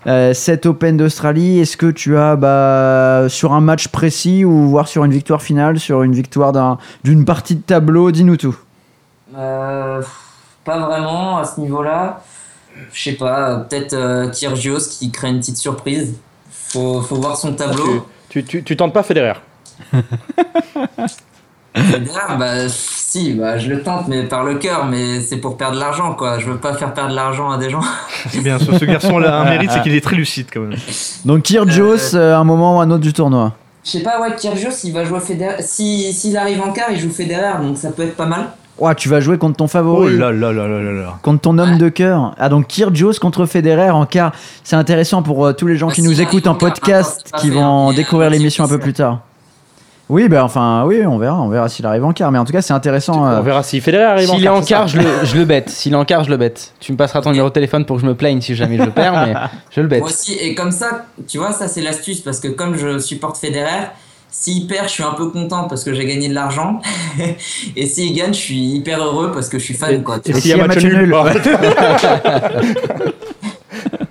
euh, cet Open d'Australie? Est-ce que tu as bah, sur un match précis ou voire sur une victoire finale, sur une victoire d'un- d'une partie de tableau? Dis-nous tout. Euh, pas vraiment à ce niveau-là. Je sais pas, peut-être euh, Kyrgios qui crée une petite surprise. Faut, faut voir son tableau. tu, tu, tu tentes pas Federer <laughs> Federer, bah si, bah, je le tente, mais par le cœur, mais c'est pour perdre de l'argent, quoi. Je veux pas faire perdre de l'argent à des gens. C'est bien. Ce, ce garçon-là a un mérite, c'est qu'il est très lucide quand même. Donc, Kyrgios, euh, un moment ou un autre du tournoi. Je sais pas, ouais, Kyrgios, il va jouer Federer. Si, s'il arrive en quart, il joue Federer, donc ça peut être pas mal. Ouah, tu vas jouer contre ton Oh favori. là là là là là là. Contre ton homme de cœur. Ah donc Kyrgios contre Federer en quart. C'est intéressant pour euh, tous les gens Bah, qui nous écoutent en quart, podcast, qui vont découvrir l'émission un peu plus tard. Oui, bah enfin, oui, on verra, on verra s'il arrive en quart. Mais en tout cas, c'est intéressant. euh, On verra si Federer arrive en S'il est en quart, je le, je le bête. S'il est en quart, je le bête. Tu me passeras ton numéro de téléphone pour que je me plaigne si jamais je le perds, mais je le <laughs> bête. Moi aussi, et comme ça, tu vois, ça c'est l'astuce, parce que comme je supporte Federer, s'il perd, je suis un peu content parce que j'ai gagné de l'argent. <laughs> et s'il gagne, je suis hyper heureux parce que je suis fan, quoi. tu Et s'il y a match nul. <laughs>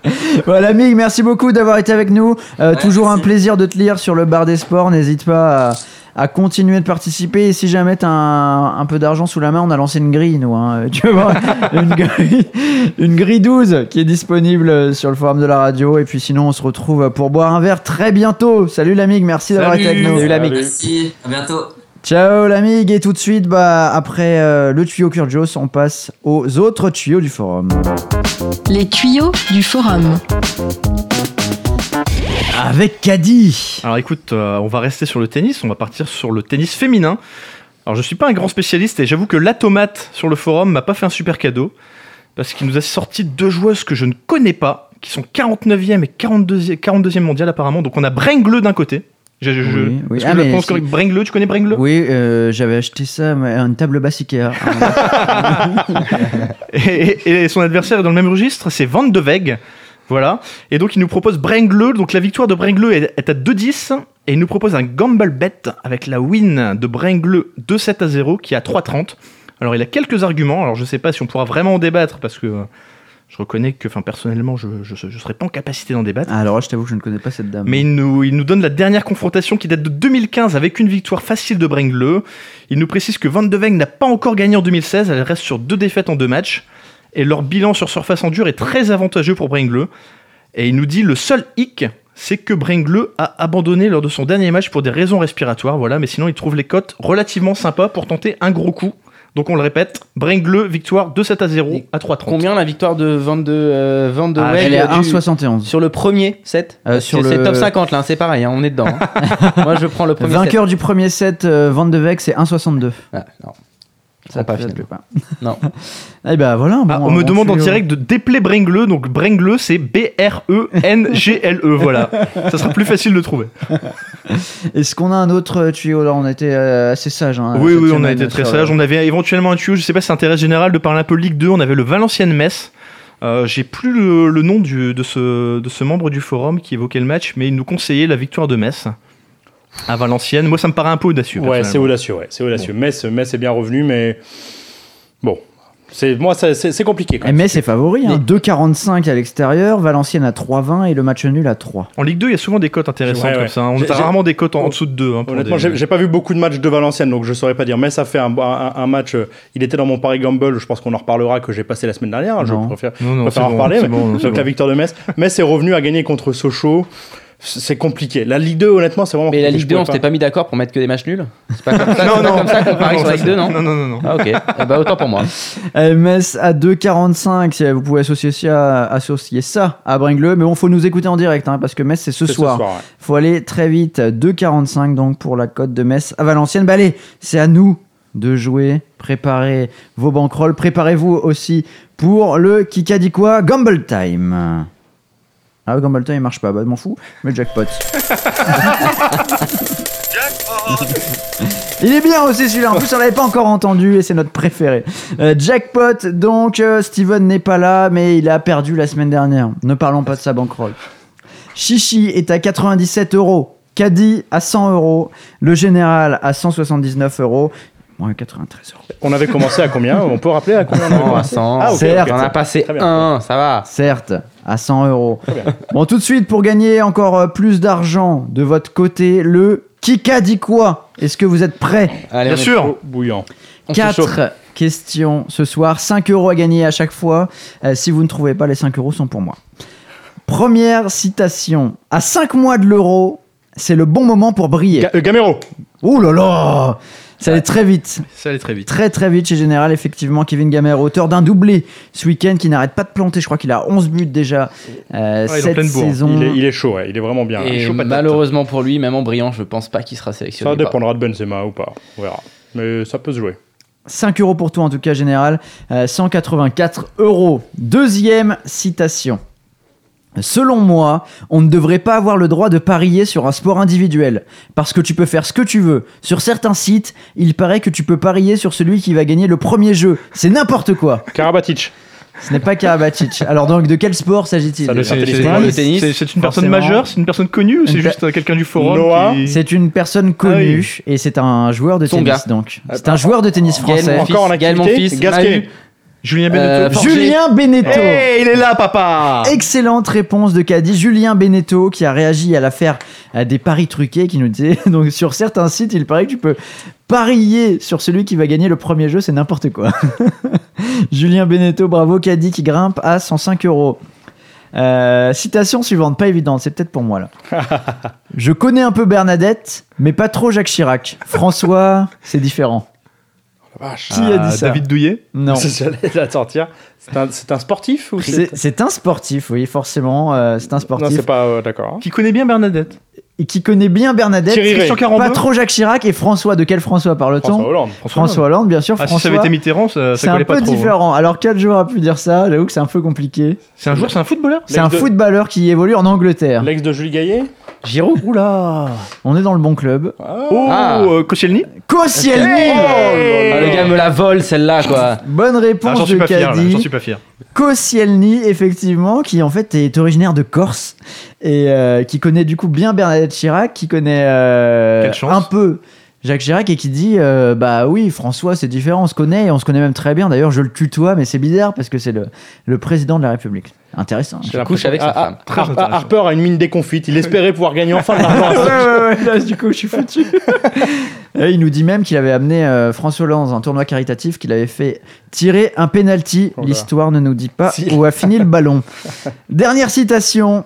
<laughs> Voilà, Mig, merci beaucoup d'avoir été avec nous. Euh, Ouais, toujours un plaisir de te lire sur le bar des sports. N'hésite pas à, à continuer de participer. Et si jamais tu as un, un peu d'argent sous la main, on a lancé une grille, nous. hein. <laughs> Tu voir, une grille, une grille 12 qui est disponible sur le forum de la radio. Et puis sinon, on se retrouve pour boire un verre très bientôt. Salut, l'amig, merci d'avoir été avec nous. Salut, l'ami. Merci, à bientôt. Ciao, l'amig. Et tout de suite, bah, après euh, le tuyau Kyrgios, on passe aux autres tuyaux du forum. Les tuyaux du forum. Avec Caddy. Alors écoute, euh, on va rester sur le tennis, on va partir sur le tennis féminin. Alors je suis pas un grand spécialiste et j'avoue que l'automate sur le forum m'a pas fait un super cadeau parce qu'il nous a sorti deux joueuses que je ne connais pas, qui sont 49e et 42e, 42e mondial apparemment. Donc on a Brengle d'un côté. Je, je- je- Oui, oui. est-ce Ah, que je correct? Brengle, tu connais Brengle Oui, euh, j'avais acheté ça, mais une table basse Ikea. <laughs> et, et- et son adversaire est dans le même registre, c'est Van de Weg. Voilà. Et donc il nous propose Brengle. Donc la victoire de Brengle est, est à 2-10. Et il nous propose un gamble bet avec la win de Brengle 2-7 à 0 qui est à 3-30. Alors il a quelques arguments. Alors je sais pas si on pourra vraiment en débattre parce que euh, je reconnais que enfin, personnellement je ne serais pas en capacité d'en débattre. Ah, alors je t'avoue que je ne connais pas cette dame. Mais il nous, il nous donne la dernière confrontation qui date de 2015 avec une victoire facile de Brengle. Il nous précise que Van de Ven n'a pas encore gagné en 2016, elle reste sur deux défaites en deux matchs. Et leur bilan sur surface en dur est très avantageux pour Brengle. Et il nous dit le seul hic, c'est que Brengle a abandonné lors de son dernier match pour des raisons respiratoires. Voilà, mais sinon il trouve les cotes relativement sympas pour tenter un gros coup. Donc on le répète, Brengle, victoire 2-7 à 0 à 3-30. Combien la victoire de Van de, euh, Van de Ah, Weg Elle est à du- 1,71. Sur le premier set Euh, sur C'est c'est le- top 50 là, hein, c'est pareil, hein, on est dedans. hein. <laughs> Moi je prends le premier Vainqueur du premier set, euh, Van de c'est 1,62. set. Ah, <laughs> non. Ça pas finalement. plaît pas. Non. Eh ben voilà. Ah, on me demande en direct de dépeler Brengle, donc Brengle c'est B-R-E-N-G-L-E, <laughs> voilà. Ça sera plus facile de trouver. <laughs> Est-ce qu'on a un autre euh, tuyau? Là On a été euh, assez sage. hein, oui, oui, on a été très sage. On avait éventuellement un tuyau, je sais pas si c'est intérêt général de parler un peu Ligue 2, on avait le Valenciennes-Metz. Euh, J'ai plus le, le nom du- de, ce, de ce membre du forum qui évoquait le match, mais il nous conseillait la victoire de Metz à Valenciennes. Moi, ça me paraît un peu audacieux. Ouais, c'est audacieux, ouais, c'est audacieux. Metz, Metz est bien revenu, mais bon, C'est moi, c'est compliqué. Quand même. Metz est favori, hein, 2,45 à l'extérieur, Valenciennes à 3,20 et le match nul à 3. En Ligue 2, il y a souvent des cotes intéressantes Ouais, ouais. comme ça. hein. On a rarement des cotes en, en dessous de 2. Honnêtement, j'ai j'ai pas vu beaucoup de matchs de Valenciennes, donc je saurais pas dire. Mais ça fait un, un- un match. euh, il était dans mon Paris Gamble. Je pense qu'on en reparlera que j'ai passé la semaine dernière. Je Non. préfère, Non, non, préfère c'est en bon, reparler. mais- bon, <laughs> c'est donc bon. la victoire de Metz. Metz est revenu à gagner contre Sochaux. C'est compliqué. La Ligue 2, honnêtement, c'est vraiment. Mais la. Ligue 2, Je on s'était pas mis d'accord pour mettre que des matchs nuls? C'est pas comme ça, <laughs> Non, non. comme ça qu'on parie sur la Ligue 2, non? Non, non, non. non. Ah, ok. Eh bah, autant pour moi. <laughs> Euh, Metz à 2,45, si vous pouvez associer ça, associer ça à Bringleux, mais bon, faut nous écouter en direct, hein, parce que Metz c'est ce soir. ouais. Faut aller très vite, 2,45 donc pour la cote de Metz à Valenciennes. Bah allez, c'est à nous de jouer, préparez vos bankrolls, préparez-vous aussi pour le Kika dit quoi Gamble Time. Ah, le Gamble Time il marche pas, bah je m'en fous, mais jackpot. Il est bien aussi celui-là, en plus on l'avait pas encore entendu et c'est notre préféré. Euh, jackpot, donc euh, Steven n'est pas là, mais il a perdu la semaine dernière. Ne parlons pas de sa bankroll. Chichi est à 97 euros. Caddy à 100 euros. Le général à 179 euros. Moins 93 euros. On avait commencé à combien? On peut rappeler à combien on avait Non, à commencé? 100. Ah, ok, Certes. On a passé un, ça va. Certes, à 100 euros. bien. Bon, tout de suite, pour gagner encore euh, plus d'argent de votre côté, le Kika dit quoi? Est-ce que vous êtes prêts? Allez, Bien sûr. Oh, bouillant. on se chauffe. 4 questions ce soir, 5 euros à gagner à chaque fois. Euh, si vous ne trouvez pas, les 5 euros sont pour moi. Première citation. À 5 mois de l'euro, c'est le bon moment pour briller. Ga- euh, Gamero. Ouh là là Ça allait très vite. Ça allait très vite. Très très vite chez Général, effectivement. Kevin Gamer, auteur d'un doublé ce week-end qui n'arrête pas de planter. Je crois qu'il a 11 buts déjà euh, Ouais, cette saison. Il est, il est chaud, ouais. il est vraiment bien. Et chaud patate. malheureusement pour lui, même en brillant, je pense pas qu'il sera Ça sélectionné. dépendra de Benzema ou pas. On verra. Mais ça peut se jouer. 5 euros pour toi en tout cas Général. Euh, 184 euros. Deuxième citation. Selon moi, on ne devrait pas avoir le droit de parier sur un sport individuel, parce que tu peux faire ce que tu veux. Sur certains sites, il paraît que tu peux parier sur celui qui va gagner le premier jeu. C'est n'importe quoi. Karabatic. Ce n'est pas Karabatic. Alors donc, de quel sport s'agit-il C'est- une personne majeure, c'est une personne connue ou c'est juste euh, quelqu'un du forum Noah. qui- C'est une personne connue et c'est un joueur de tennis donc. C'est un joueur de tennis Gaël, français. Encore en fils, Gaël, mon activité, fils, Gasquet. Manu. Julien Euh, Beneteau. Forger. Julien Beneteau. Hey, il est là, papa Excellente réponse de Caddy. Julien Beneteau qui a réagi à l'affaire euh, des paris truqués qui nous disait <laughs> donc sur certains sites il paraît que tu peux parier sur celui qui va gagner le premier jeu c'est n'importe quoi. <laughs> Julien Beneteau bravo Caddy qui grimpe à 105 euros. Euh, citation suivante, pas évidente, c'est peut-être pour moi là. <laughs> Je connais un peu Bernadette, mais pas trop Jacques Chirac. François, c'est différent. Vache. Qui a dit Ah, ça David Douillet Non. <laughs> J'allais la sortir. C'est un, c'est un sportif ou C'est c'est un sportif, oui, forcément. euh, c'est un Non, sportif. c'est pas. euh, D'accord. Qui connaît bien Bernadette et qui connaît bien Bernadette. Thierry Pas trop Jacques Chirac et François. De quel François François parle-t-on Hollande. François Hollande, bien sûr. Ah, si François, ça avait été Mitterrand, ça, c'est ça un collait pas peu trop. hein. différent. Alors, quel joueur a pu dire ça J'avoue que c'est un peu compliqué. C'est un joueur, c'est un footballeur C'est un de- footballeur qui évolue en Angleterre. L'ex de Julie Gaillet Giroud Oula On est dans le bon club. Oh, Ah. euh, Koscielny Koscielny Ah, le gars me la vole celle-là quoi. Bonne Ah, réponse J'en suis de pas fier, là, Caddy. j'en suis pas fier. Koscielny, effectivement, qui en fait est originaire de Corse et euh, qui connaît du coup bien Bernadette Chirac, qui connaît euh, Quelle chance. un peu Jacques Chirac et qui dit euh, bah oui François c'est différent, on se connaît et on se connaît même très bien. D'ailleurs je le tutoie mais c'est bizarre parce que c'est le, le président de la République. Intéressant. J'ai couche avec sa femme. Très Harper. Harper a une mine déconfite. Il espérait pouvoir gagner enfin de l'argent. <laughs> ouais, ouais, ouais, là, du coup, je suis foutu. <laughs> Et il nous dit même qu'il avait amené euh, François Hollande dans un tournoi caritatif, qu'il avait fait tirer un penalty. Oh. L'histoire ne nous dit pas Si. où a fini le ballon. <laughs> Dernière citation.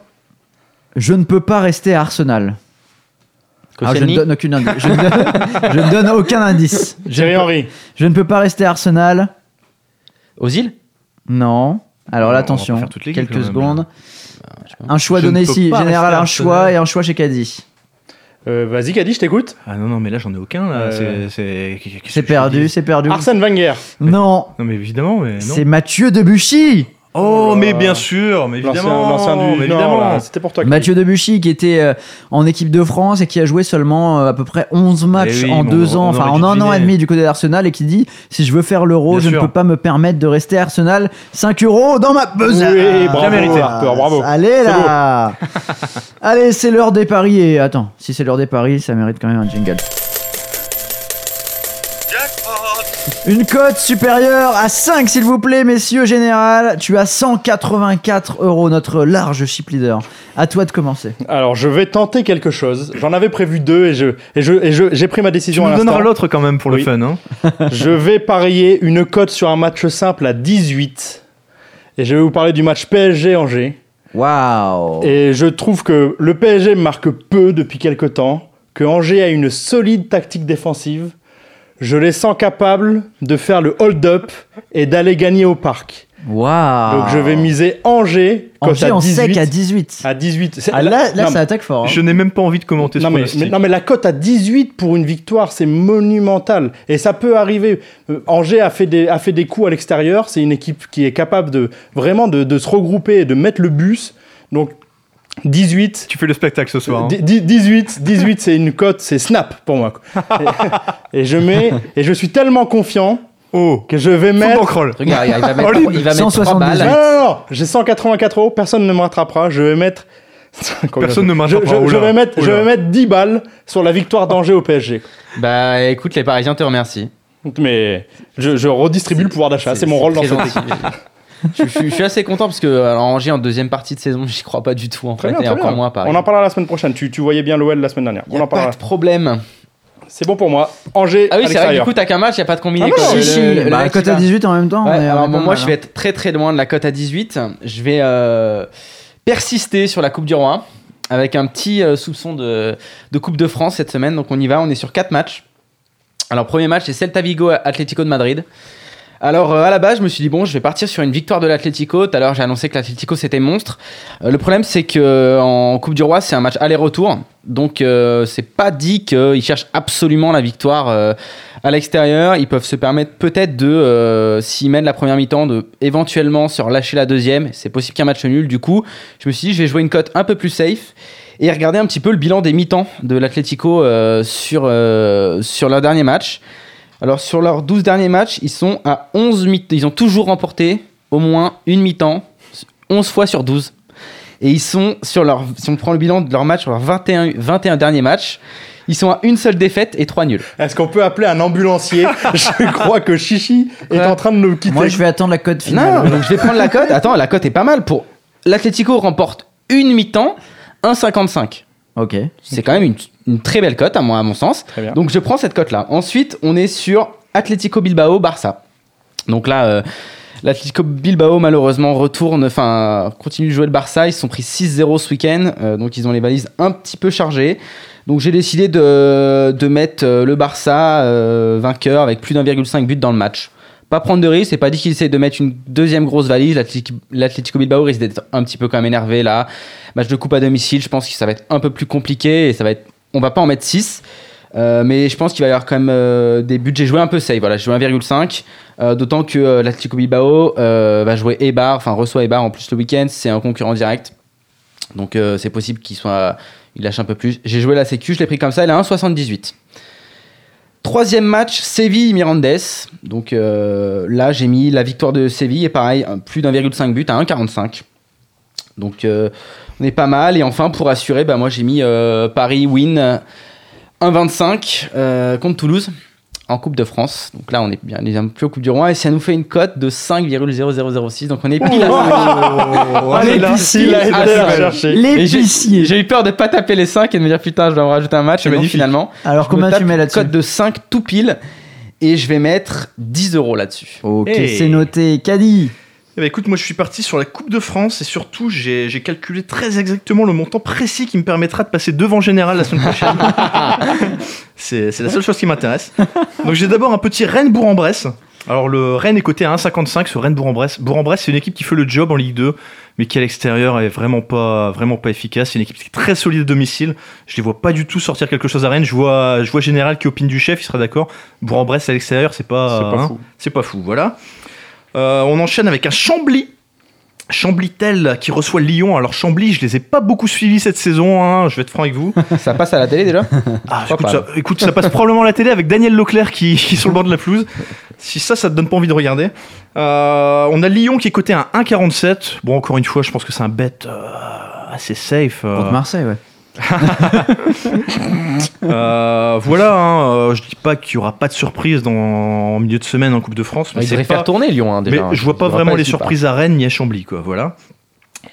Je ne peux pas rester à Arsenal. Ah, je ne donne aucun indice. Je ne donne, <laughs> je ne donne aucun indice. Je, Thierry Henry. je ne peux pas rester à Arsenal. Ozil Non. Alors On là, pas attention, faire toutes les guilles, quelques quand même, secondes. Un choix Je ne donné peux ici. pas Général, rester à un choix Arsenal. et un choix chez Caddy. Euh, Vas-y, Caddy, je t'écoute. Ah non, non, mais là j'en ai aucun. là. Euh, C'est- C'est qu'est-ce que C'est je perdu, dis c'est perdu. Arsène Wenger. Non, Non, mais évidemment, mais non. c'est Mathieu Debuchy. Oh, Oh mais bien sûr, mais évidemment. l'ancien du évidemment. là. C'était pour toi. Mathieu Debuchy qui était euh, en équipe de France et qui a joué seulement euh, à peu près 11 matchs Eh oui, en deux ans, enfin en un an et demi du côté d'Arsenal et qui dit si je veux faire l'euro, Bien je ne peux pas me permettre de rester à Arsenal. 5 euros dans ma besace. Oui, bravo, mérité. Bravo. Allez là <laughs> Allez, c'est l'heure des paris et attends, si c'est l'heure des paris, ça mérite quand même un jingle. Une cote supérieure à 5, s'il vous plaît, messieurs général. Tu as 184 euros, notre large chip leader. À toi de commencer. Alors, je vais tenter quelque chose. J'en avais prévu deux et je et je et je- j'ai pris ma Tu décision à nous donneras l'autre quand même pour Oui. le fun. Hein. <laughs> Je vais parier une cote sur un match simple à 18. Et je vais vous parler du match PSG-Angers. Waouh. Et je trouve que le PSG marque peu depuis quelque temps, que Angers a une solide tactique défensive. Je les sens capables de faire le hold-up et d'aller gagner au parc. Waouh. Donc je vais miser Angers, Angers à en 18. sec à 18. à 18. C'est- Ah, là, là non, ça attaque fort. hein. Je n'ai même pas envie de commenter ce non mais, pronostic. mais- non mais la cote à 18 pour une victoire, c'est monumental. Et ça peut arriver. Euh, Angers a fait, des, a fait des coups à l'extérieur. C'est une équipe qui est capable de vraiment de, de se regrouper et de mettre le bus. Donc 18. Tu fais le spectacle ce soir. hein. Di- di- 18, 18 c'est une cote, c'est snap pour moi. quoi. <laughs> Et, et je mets, et je suis tellement confiant Oh, que je vais mettre. Regarde, il va mettre, il va mettre 3 178. Non, balles. non, non, j'ai 184 euros, personne ne me rattrapera. Je vais mettre. <laughs> Personne ne me je, rattrapera, je- je vais mettre, je vais mettre 10 balles sur la victoire d'Angers au PSG. Bah écoute, les Parisiens te remercient. Mais je, je redistribue le pouvoir d'achat, c'est mon rôle dans cette équipe. Je, je- je suis assez content parce que alors, Angers en deuxième partie de saison, <laughs> j'y crois pas du tout en Très fait, bien, et encore bien. moins Paris. On en parlera la semaine prochaine. Tu, tu voyais bien l'OL la semaine dernière. Y On a en pas parlera. de problème. C'est bon pour moi. Angers Ah oui, c'est vrai, du coup, t'as qu'un match, y a pas de combiné. Ah non, quoi. Si, le- si. le Bah, cote à va- 18 en même temps. Ouais, on alors bon, pas moi, mal, je vais être très très loin de la cote à 18. Je vais euh, persister sur la Coupe du Roi avec un petit euh, soupçon de, de Coupe de France cette semaine. Donc on y va, on est sur 4 matchs. Alors premier match, c'est Celta Vigo Atlético de Madrid. Alors euh, à la base, je me suis dit bon, je vais partir sur une victoire de l'Atlético. Tout à l'heure, j'ai annoncé que l'Atlético c'était monstre. Euh, le problème, c'est que euh, en Coupe du Roi, c'est un match aller-retour, donc c'est pas dit qu'ils cherchent absolument la victoire à l'extérieur. Ils peuvent se permettre peut-être de, s'ils mènent la première mi-temps, de éventuellement se relâcher la deuxième. C'est possible qu'un match nul. Du coup, je me suis dit, je vais jouer une cote un peu plus safe et regarder un petit peu le bilan des mi-temps de l'Atlético sur, sur leur dernier match. Alors sur leurs 12 derniers matchs, ils sont à 11 mi Ils ont toujours remporté au moins une mi-temps, 11 fois sur 12. Et ils sont sur leur si on prend le bilan de leur match sur leurs 21 21 derniers matchs, ils sont à une seule défaite et 3 nuls. Est-ce qu'on peut appeler un ambulancier? <laughs> Je crois que Chichi est Ouais. en train de nous quitter. Moi, je vais attendre la cote Non, finale. donc je vais prendre la cote. Attends, la cote est pas mal pour l'Atlético remporte une mi-temps 1,55. Ok. C'est quand même une, une très belle cote à mon, à mon sens. Très bien. Donc je prends cette cote là. Ensuite, on est sur Atlético Bilbao Barça. Donc là, euh, l'Atlético Bilbao malheureusement retourne, enfin continue de jouer le Barça. Ils se sont pris 6-0 ce week-end, euh, donc ils ont les valises un petit peu chargées. Donc j'ai décidé de, de mettre euh, le Barça euh, vainqueur avec plus d'1,5 but dans le match. Pas prendre de risque, c'est pas dit qu'ils essaient de mettre une deuxième grosse valise. L'Atlético- Bilbao risque d'être un petit peu quand même énervé là. Match de coupe à domicile, je pense que ça va être un peu plus compliqué et ça va être. On va pas en mettre 6. euh, mais je pense qu'il va y avoir quand même euh, des budgets joués un peu safe. Voilà, je joue 1,5. euh, D'autant que euh, l'Atlético Bilbao va jouer Eibar, enfin reçoit Eibar en plus le week-end. C'est un concurrent direct. Donc c'est possible qu'il soit. Il lâche un peu plus. J'ai joué la sécu, je l'ai pris comme ça, elle est à 1,78. Troisième match, Séville-Mirandes. Donc euh, là, j'ai mis la victoire de Séville et pareil, plus d'1,5 but à 1,45. Donc euh, on est pas mal. Et enfin, pour assurer, bah, moi j'ai mis euh, Paris win euh, 1,25 euh, contre Toulouse en Coupe de France. Donc là, on est bien, on est un peu au Coupe du Roi et ça nous fait une cote de 5,0006. Donc on est pile à Oh, est pile à cinq. la chercher. Et j'ai- L'épicier. J'ai eu peur de pas taper les 5 et de me dire putain, je dois me rajouter un match. Et non, magnifique. finalement. Alors, combien me tu mets là-dessus Cote de 5 tout pile. Et je vais mettre 10 euros là-dessus. Ok, Hey. c'est noté. Caddy. Eh ben, écoute, moi je suis parti sur la Coupe de France et surtout j'ai j'ai calculé très exactement le montant précis qui me permettra de passer devant Général la semaine prochaine. <laughs> c'est c'est la seule chose qui m'intéresse. Donc j'ai d'abord un petit Rennes-Bourg-en-Bresse. Alors le Rennes est coté à 1,55 sur Rennes-Bourg-en-Bresse. Bourg-en-Bresse c'est une équipe qui fait le job en Ligue 2 mais qui à l'extérieur est vraiment pas, vraiment pas efficace. C'est une équipe qui est très solide à domicile. Je les vois pas du tout sortir quelque chose à Rennes. Je vois, je vois Général qui opine du chef, il sera d'accord. Bourg-en-Bresse à l'extérieur c'est pas, C'est pas hein, fou. c'est pas fou, voilà. Euh, on enchaîne avec un Chambly. Chambly-Tel qui reçoit Lyon. Alors Chambly, je les ai pas beaucoup suivis cette saison, hein, je vais être franc avec vous. <laughs> Ça passe à la télé déjà Ah, écoute, ça, écoute, ça passe probablement à la télé avec Daniel Leclerc qui, <laughs> qui est sur le bord de la pelouse. Si ça, ça te donne pas envie de regarder. Euh, on a Lyon qui est coté à 1,47. Bon, encore une fois, je pense que c'est un bet euh, assez safe. euh. Contre Marseille, ouais. <laughs> Euh, voilà, hein, euh, je dis pas qu'il y aura pas de surprise dans, en milieu de semaine en Coupe de France, mais Il c'est devrait pas- faire tourner Lyon hein, déjà. Mais je vois pas vraiment les surprises à Rennes ni à Chambly, quoi. Voilà.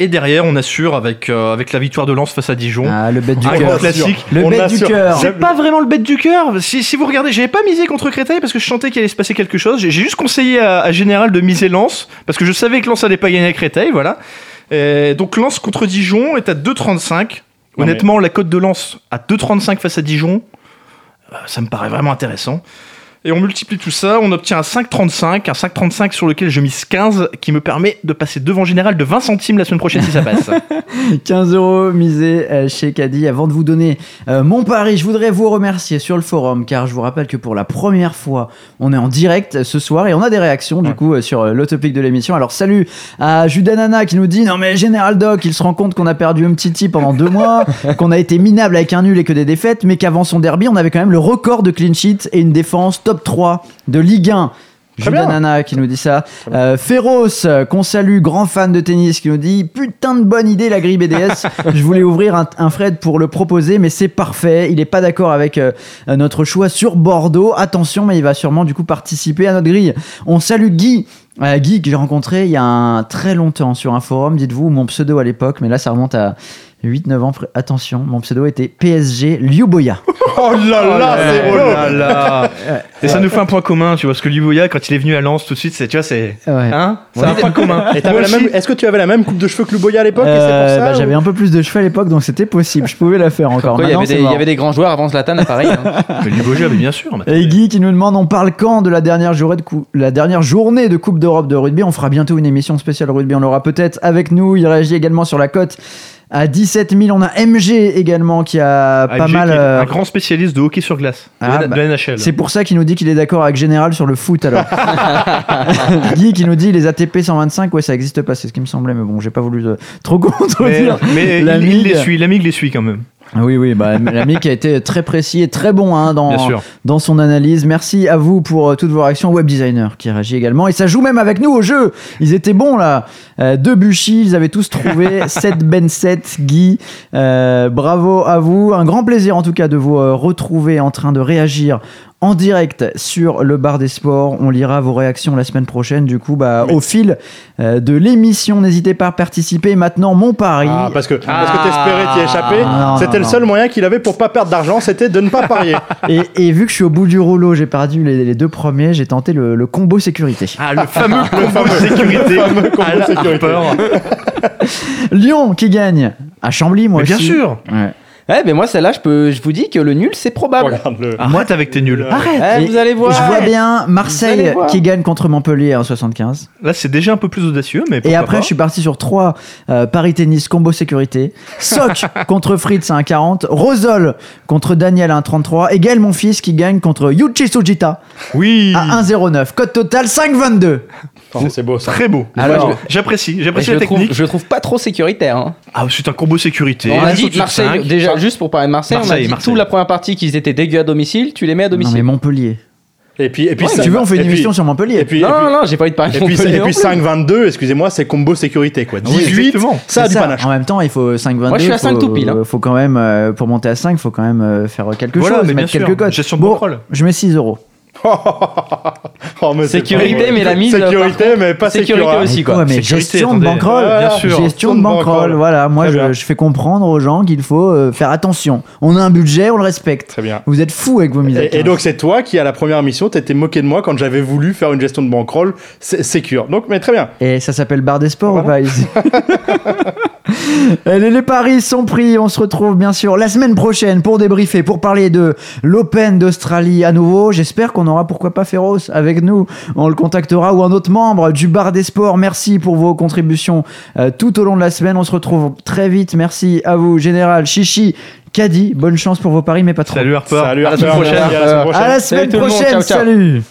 Et derrière, on assure avec, euh, avec la victoire de Lens face à Dijon. Ah, le bête du Un cœur. classique. Le bête du cœur. C'est pas vraiment le bête du cœur. Si, si vous regardez, j'avais pas misé contre Créteil parce que je sentais qu'il allait se passer quelque chose. J'ai j'ai juste conseillé à, à Général de miser Lens parce que je savais que Lens allait pas gagner à Créteil, voilà. Et donc Lens contre Dijon est à 2,35. Honnêtement, la cote de Lens à 2,35 face à Dijon, euh, ça me paraît vraiment intéressant. Et on multiplie tout ça, on obtient un 5,35, un 5,35 sur lequel je mise 15, qui me permet de passer devant Général de 20 centimes la semaine prochaine si ça passe. <laughs> 15 euros misés euh, chez Caddy. Avant de vous donner euh, mon pari, je voudrais vous remercier sur le forum car je vous rappelle que pour la première fois, on est en direct ce soir et on a des réactions du Ouais. coup euh, sur l'autopic de l'émission. Alors salut à Judanana qui nous dit non mais Général Doc, il se rend compte qu'on a perdu un petit pendant deux mois, <laughs> qu'on a été minable avec un nul et que des défaites, mais qu'avant son derby, on avait quand même le record de clean sheet et une défense top 3 de Ligue 1. Très bien. Judanana qui nous dit ça. Euh, Féroce, euh, qu'on salue, grand fan de tennis, qui nous dit Putain de bonne idée la grille BDS. <laughs> Je voulais ouvrir un, un Fred pour le proposer, mais c'est parfait. Il est pas d'accord avec euh, notre choix sur Bordeaux. Attention, mais il va sûrement du coup participer à notre grille. On salue Guy. Euh, Guy que j'ai rencontré il y a un très longtemps sur un forum, dites-vous, mon pseudo à l'époque, mais là ça remonte à 8-9 ans. Pr- Attention, mon pseudo était PSG Liuboya. <laughs> Oh là là, c'est Oh relou. là là. Et ça nous fait un point commun, tu vois, parce que Liboya, quand il est venu à Lens tout de suite, c'est, tu vois, c'est. Ouais. Hein C'est un point commun. Et t'avais Moi la aussi. même- Est-ce que tu avais la même coupe de cheveux que Louboya à l'époque et Euh, c'est pour ça bah, ou- J'avais un peu plus de cheveux à l'époque, donc c'était possible. Je pouvais la faire encore. Il, y Maintenant, avait c'est des, il y mort. avait des grands joueurs avant Zlatan à Paris. hein. <laughs> Mais Liboya, mais bien sûr. mais- Et Guy qui nous demande on parle quand de la dernière journée de, cou- la dernière journée de Coupe d'Europe de rugby? On fera bientôt une émission spéciale rugby, on l'aura peut-être avec nous. Il réagit également sur la cote à 17 000. On a MG également qui a pas AMG, mal. qui est euh, Un grand spécialiste de hockey sur glace. De, Ah, la- bah, de la NHL. c'est pour ça qu'il nous dit qu'il est d'accord avec Général sur le foot alors. <laughs> Guy qui nous dit les ATP 125, ouais ça existe pas, c'est ce qui me semblait, mais bon j'ai pas voulu euh, trop Mais, <laughs> contredire. mais il, L'ami- il les suit, l'ami les suit quand même. Oui oui, bah, l'ami <laughs> qui a été très précis et très bon hein, dans, dans son analyse. Merci à vous pour euh, toutes vos réactions. Web designer qui réagit également. Et ça joue même avec nous au jeu. Ils étaient bons là. Euh, Debuchy, ils avaient tous trouvé. <laughs> 7 Ben 7, Guy. Euh, bravo à vous. Un grand plaisir en tout cas de vous euh, retrouver en train de réagir en direct sur le bar des sports. On lira vos réactions la semaine prochaine. Du coup, bah, au fil euh, de l'émission, n'hésitez pas à participer. Maintenant, mon pari. Ah, parce que, parce que t'espérais t'y échapper. C'était le non. seul moyen qu'il avait pour pas perdre d'argent, c'était de ne pas parier. <laughs> Et, et vu que je suis au bout du rouleau, j'ai perdu les, les deux premiers, j'ai tenté le, le combo sécurité. Ah, le fameux <laughs> combo sécurité. fameux combo sécurité. Lyon qui gagne à Chambly, moi Mais bien sûr. Ouais. Ouais, mais moi, celle-là, je, peux, je vous dis que le nul, c'est probable. Regarde-le. Arrête avec tes nuls. Arrête Eh, Et- vous allez voir. Je vois bien Marseille voir. qui gagne contre Montpellier en 75. Là, c'est déjà un peu plus audacieux, mais Et après, pas. je suis parti sur trois euh, Paris Tennis combo sécurité. Soc <laughs> contre Fritz à 1,40. Rosol contre Daniel à 1,33. Et Gaël, mon fils, qui gagne contre Yuchi Sujita Oui. à 1,09. Code total 5,22. C'est beau ça. Très beau. Alors- je- j'apprécie, j'apprécie je, la le trouve, technique. je le trouve pas trop sécuritaire. hein. Ah, c'est un combo sécurité. on a dit de Marseille, cinq. déjà, juste pour parler de Marseille, on a Marseille, dit Marseille. toute la première partie qu'ils étaient dégueux à domicile, tu les mets à Non, mais domicile. Montpellier. Et puis, et puis, Si ça- tu veux, on fait une et puis- émission sur Montpellier. Et puis, non, et puis- non, non, j'ai pas envie de parler Et de puis, Montpellier et non puis plus. 5-22, excusez-moi, c'est combo sécurité quoi. Oui, 18, exactement. ça a C'est du ça. panache. En même temps, il faut 5,22. Moi, je suis à faut- 5 tout pile, hein. Faut quand même, euh, pour monter à 5, il faut quand même euh, faire quelque Voilà, chose, mais bien mettre sûr. quelques codes. Gestion de Bon, contrôle. je mets 6 euros. <laughs> Oh, mais c'est Sécurité, mais la mise, Sécurité, contre, mais pas sécurité sécurité. aussi. quoi. Quoi, mais Sécurité, gestion de bankroll. Bien sûr. Gestion de bankroll. Voilà, moi, je, fais comprendre aux gens qu'il faut euh, faire attention. On a un budget, on le respecte. Très bien. Vous êtes fous avec vos mises à Et, et 15. donc c'est toi qui à la première mission t'étais moqué de moi quand j'avais voulu faire une gestion de bankroll sé- sécure. Donc mais très bien. Et ça s'appelle Bar des Sports Voilà. ou pas ici <laughs> Allez, les paris sont pris. On se retrouve bien sûr la semaine prochaine pour débriefer, pour parler de l'Open d'Australie à nouveau. J'espère qu'on aura pourquoi pas Féroce avec nous. On le contactera ou un autre membre du Bar des Sports. Merci pour vos contributions euh, tout au long de la semaine. On se retrouve très vite. Merci à vous, Général Chichi. Caddy, bonne chance pour vos paris, mais pas trop. Salut Harper. Salut À la Arthur, semaine prochaine. merci, à la semaine prochaine. À la Salut semaine tout le monde, prochaine. ciao, ciao. Salut.